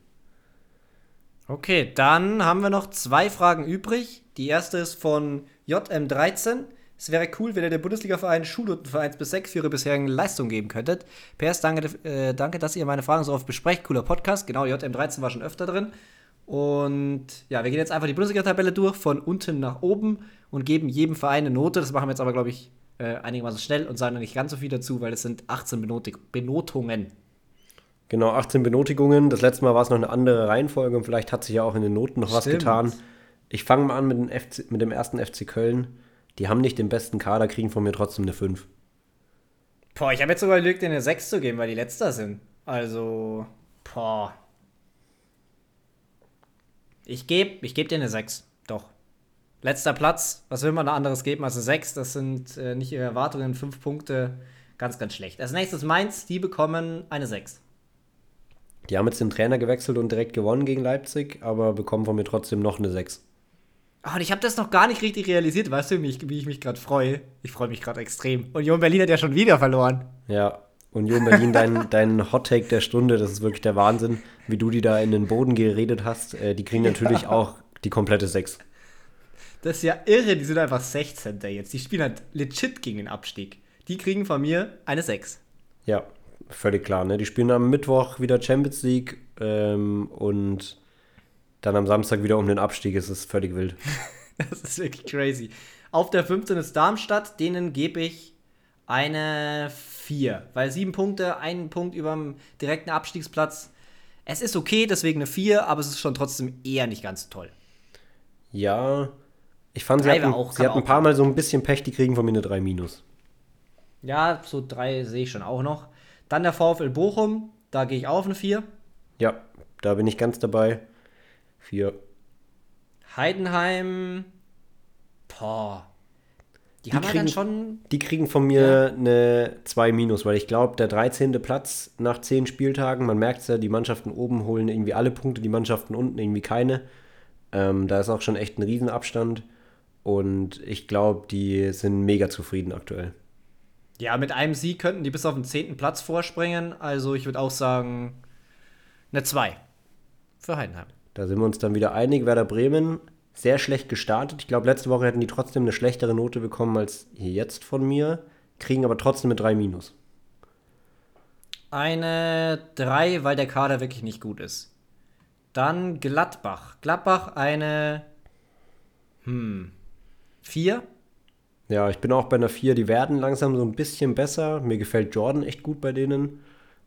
Okay, dann haben wir noch zwei Fragen übrig. Die erste ist von JM13. Es wäre cool, wenn ihr dem Bundesliga-Verein Schulnotenvereins bis 6 für ihre bisherigen Leistungen geben könntet. PS, danke, äh, danke, dass ihr meine Fragen so oft besprecht. Cooler Podcast. Genau, JM13 war schon öfter drin. Und ja, wir gehen jetzt einfach die Bundesliga-Tabelle durch, von unten nach oben und geben jedem Verein eine Note. Das machen wir jetzt aber, glaube ich, äh, einigermaßen schnell und sagen nicht ganz so viel dazu, weil es sind 18 Benotungen. Genau, 18 Benotigungen. Das letzte Mal war es noch eine andere Reihenfolge und vielleicht hat sich ja auch in den Noten noch Stimmt. was getan. Ich fange mal an mit dem, FC, mit dem ersten FC Köln. Die haben nicht den besten Kader, kriegen von mir trotzdem eine 5. Boah, ich habe jetzt sogar überlegt, denen eine 6 zu geben, weil die letzter sind. Also, boah. Ich gebe ich geb dir eine 6. Doch. Letzter Platz. Was will man da anderes geben als eine 6? Das sind äh, nicht ihre Erwartungen. 5 Punkte. Ganz, ganz schlecht. Als nächstes Mainz. Die bekommen eine 6. Die haben jetzt den Trainer gewechselt und direkt gewonnen gegen Leipzig, aber bekommen von mir trotzdem noch eine 6. Oh, und ich habe das noch gar nicht richtig realisiert, weißt du, wie ich, wie ich mich gerade freue? Ich freue mich gerade extrem. Union Berlin hat ja schon wieder verloren. Ja, Union Berlin, dein, (laughs) dein Hot Take der Stunde, das ist wirklich der Wahnsinn, wie du die da in den Boden geredet hast. Äh, die kriegen natürlich ja. auch die komplette 6. Das ist ja irre, die sind einfach 16. jetzt. Die spielen halt legit gegen den Abstieg. Die kriegen von mir eine 6. Ja, völlig klar. Ne? Die spielen am Mittwoch wieder Champions League ähm, und dann am Samstag wieder um den Abstieg. Es ist völlig wild. (laughs) das ist wirklich crazy. Auf der 15 ist Darmstadt, denen gebe ich eine 4, weil sieben Punkte, einen Punkt über dem direkten Abstiegsplatz. Es ist okay, deswegen eine 4, aber es ist schon trotzdem eher nicht ganz toll. Ja, ich fand, sie hatten, auch, sie hatten ein paar Mal so ein bisschen Pech, die kriegen von mir eine 3 minus. Ja, so 3 sehe ich schon auch noch. Dann der VfL Bochum, da gehe ich auf eine 4. Ja, da bin ich ganz dabei. 4. Heidenheim, boah. Die, die, kriegen, schon, die kriegen von mir ja. eine 2 minus, weil ich glaube, der 13. Platz nach 10 Spieltagen, man merkt es ja, die Mannschaften oben holen irgendwie alle Punkte, die Mannschaften unten irgendwie keine. Ähm, da ist auch schon echt ein Riesenabstand. Und ich glaube, die sind mega zufrieden aktuell. Ja, mit einem Sieg könnten die bis auf den 10. Platz vorspringen. Also ich würde auch sagen, eine 2 für Heidenheim. Da sind wir uns dann wieder einig. Werder Bremen sehr schlecht gestartet. Ich glaube, letzte Woche hätten die trotzdem eine schlechtere Note bekommen als jetzt von mir, kriegen aber trotzdem eine 3 minus. Eine 3, weil der Kader wirklich nicht gut ist. Dann Gladbach. Gladbach eine hm, 4. Ja, ich bin auch bei einer 4. Die werden langsam so ein bisschen besser. Mir gefällt Jordan echt gut bei denen.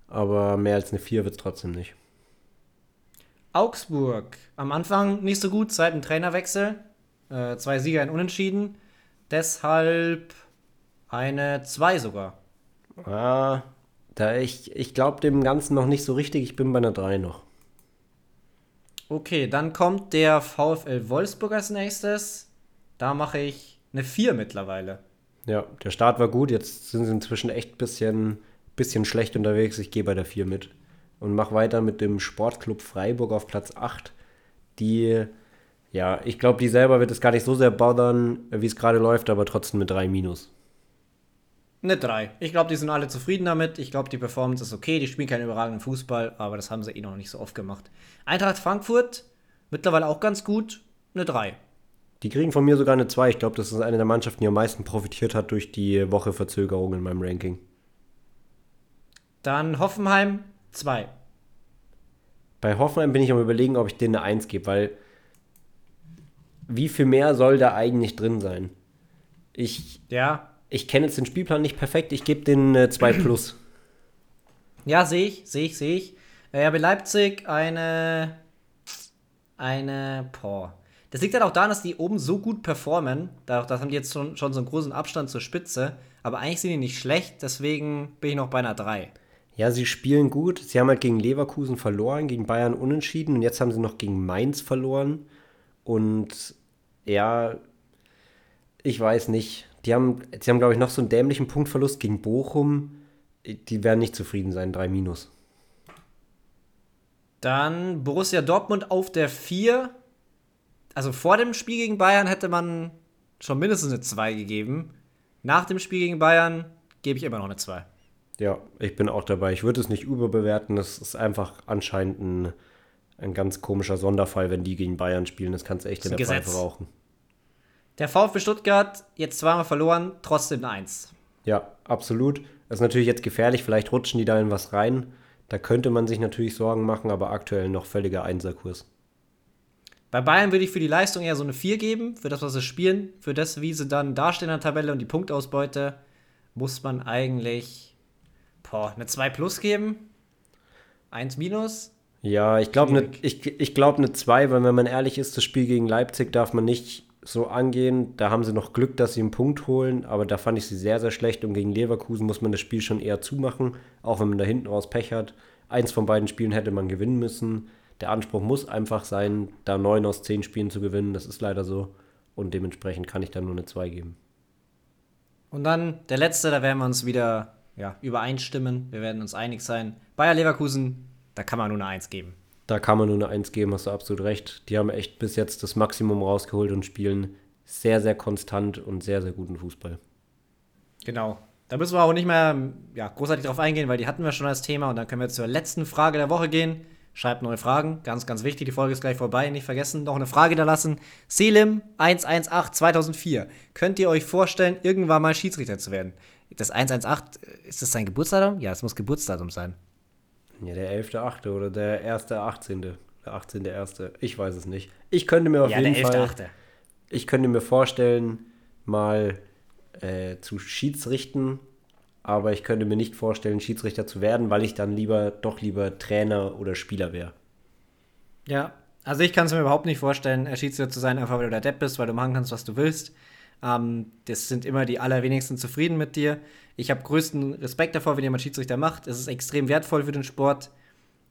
Aber mehr als eine 4 wird es trotzdem nicht. Augsburg. Am Anfang nicht so gut, seit dem Trainerwechsel. Äh, zwei Sieger in Unentschieden. Deshalb eine 2 sogar. Ah, da ich, ich glaube dem Ganzen noch nicht so richtig. Ich bin bei einer 3 noch. Okay, dann kommt der VfL Wolfsburg als nächstes. Da mache ich eine 4 mittlerweile. Ja, der Start war gut. Jetzt sind sie inzwischen echt ein bisschen, bisschen schlecht unterwegs. Ich gehe bei der 4 mit und mache weiter mit dem Sportclub Freiburg auf Platz 8. Die, ja, ich glaube, die selber wird es gar nicht so sehr bothern, wie es gerade läuft, aber trotzdem mit 3 Minus. Eine 3. Ich glaube, die sind alle zufrieden damit. Ich glaube, die Performance ist okay. Die spielen keinen überragenden Fußball, aber das haben sie eh noch nicht so oft gemacht. Eintracht Frankfurt, mittlerweile auch ganz gut. Eine 3. Die kriegen von mir sogar eine 2. Ich glaube, das ist eine der Mannschaften, die am meisten profitiert hat durch die Woche Verzögerung in meinem Ranking. Dann Hoffenheim, 2. Bei Hoffenheim bin ich am überlegen, ob ich denen eine 1 gebe, weil wie viel mehr soll da eigentlich drin sein? Ich, ja. ich kenne jetzt den Spielplan nicht perfekt, ich gebe den 2 äh, plus. Ja, sehe ich, sehe ich, sehe ich. Äh, RB Leipzig eine eine boah. Das liegt halt auch daran, dass die oben so gut performen. Da, das haben die jetzt schon, schon so einen großen Abstand zur Spitze. Aber eigentlich sind die nicht schlecht, deswegen bin ich noch bei einer 3. Ja, sie spielen gut. Sie haben halt gegen Leverkusen verloren, gegen Bayern unentschieden und jetzt haben sie noch gegen Mainz verloren. Und ja, ich weiß nicht. Die haben, sie haben, glaube ich, noch so einen dämlichen Punktverlust gegen Bochum. Die werden nicht zufrieden sein, 3 minus. Dann Borussia Dortmund auf der 4. Also vor dem Spiel gegen Bayern hätte man schon mindestens eine 2 gegeben. Nach dem Spiel gegen Bayern gebe ich immer noch eine 2. Ja, ich bin auch dabei. Ich würde es nicht überbewerten. Das ist einfach anscheinend ein, ein ganz komischer Sonderfall, wenn die gegen Bayern spielen. Das kannst du echt in der Gesetz. Pfeife rauchen. Der VfB Stuttgart, jetzt zweimal verloren, trotzdem eine Eins. Ja, absolut. Das ist natürlich jetzt gefährlich. Vielleicht rutschen die da in was rein. Da könnte man sich natürlich Sorgen machen, aber aktuell noch völliger Einserkurs. Bei Bayern würde ich für die Leistung eher so eine 4 geben, für das, was sie spielen. Für das, wie sie dann dastehen in der Tabelle und die Punktausbeute, muss man eigentlich boah, eine 2 plus geben? 1 minus? Ja, ich glaube eine ich, ich glaub eine 2, weil wenn man ehrlich ist, das Spiel gegen Leipzig darf man nicht so angehen. Da haben sie noch Glück, dass sie einen Punkt holen, aber da fand ich sie sehr, sehr schlecht und gegen Leverkusen muss man das Spiel schon eher zumachen, auch wenn man da hinten raus Pech hat. Eins von beiden Spielen hätte man gewinnen müssen. Der Anspruch muss einfach sein, da 9 aus 10 Spielen zu gewinnen. Das ist leider so. Und dementsprechend kann ich da nur eine 2 geben. Und dann der letzte, da werden wir uns wieder ja, übereinstimmen. Wir werden uns einig sein. Bayer Leverkusen, da kann man nur eine Eins geben. Da kann man nur eine Eins geben, hast du absolut recht. Die haben echt bis jetzt das Maximum rausgeholt und spielen sehr, sehr konstant und sehr, sehr guten Fußball. Genau. Da müssen wir auch nicht mehr ja, großartig drauf eingehen, weil die hatten wir schon als Thema. Und dann können wir zur letzten Frage der Woche gehen. Schreibt neue Fragen. Ganz, ganz wichtig. Die Folge ist gleich vorbei. Nicht vergessen, noch eine Frage da lassen. Selim 118 2004. Könnt ihr euch vorstellen, irgendwann mal Schiedsrichter zu werden? Das 118, ist das sein Geburtsdatum? Ja, es muss Geburtsdatum sein. Ja, der 11.8. oder der 1.18. Der 18.1. Ich weiß es nicht. Ich könnte mir auf ja, jeden Fall. Ich könnte mir vorstellen, mal äh, zu Schiedsrichten aber ich könnte mir nicht vorstellen, Schiedsrichter zu werden, weil ich dann lieber doch lieber Trainer oder Spieler wäre. Ja, also ich kann es mir überhaupt nicht vorstellen, Schiedsrichter zu sein, einfach weil du der Depp bist, weil du machen kannst, was du willst. Ähm, das sind immer die allerwenigsten zufrieden mit dir. Ich habe größten Respekt davor, wenn jemand Schiedsrichter macht. Es ist extrem wertvoll für den Sport.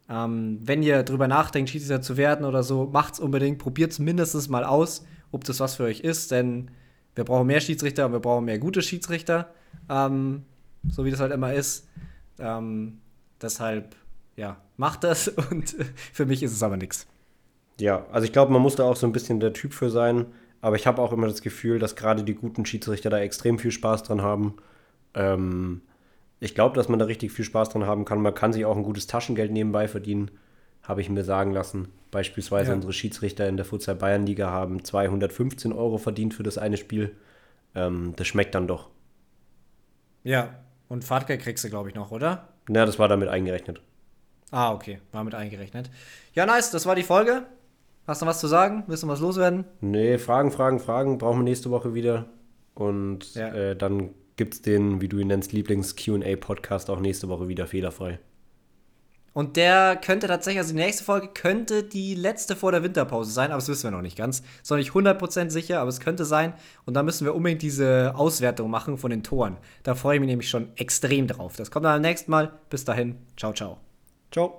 Ähm, wenn ihr drüber nachdenkt, Schiedsrichter zu werden oder so, macht es unbedingt. Probiert es mindestens mal aus, ob das was für euch ist, denn wir brauchen mehr Schiedsrichter und wir brauchen mehr gute Schiedsrichter. Ähm, so wie das halt immer ist. Ähm, deshalb, ja, macht das (laughs) und für mich ist es aber nichts. Ja, also ich glaube, man muss da auch so ein bisschen der Typ für sein, aber ich habe auch immer das Gefühl, dass gerade die guten Schiedsrichter da extrem viel Spaß dran haben. Ähm, ich glaube, dass man da richtig viel Spaß dran haben kann. Man kann sich auch ein gutes Taschengeld nebenbei verdienen, habe ich mir sagen lassen. Beispielsweise ja. unsere Schiedsrichter in der Futsal Bayern Liga haben 215 Euro verdient für das eine Spiel. Ähm, das schmeckt dann doch. Ja, und Fahrtgeld kriegst du, glaube ich, noch, oder? Ja, das war damit eingerechnet. Ah, okay, war mit eingerechnet. Ja, nice, das war die Folge. Hast du noch was zu sagen? Willst du was loswerden? Nee, Fragen, Fragen, Fragen brauchen wir nächste Woche wieder. Und ja. äh, dann gibt es den, wie du ihn nennst, Lieblings-QA-Podcast auch nächste Woche wieder fehlerfrei. Und der könnte tatsächlich, also die nächste Folge könnte die letzte vor der Winterpause sein, aber das wissen wir noch nicht ganz. Ist noch nicht 100% sicher, aber es könnte sein. Und da müssen wir unbedingt diese Auswertung machen von den Toren. Da freue ich mich nämlich schon extrem drauf. Das kommt dann beim nächsten Mal. Bis dahin. Ciao, ciao. Ciao.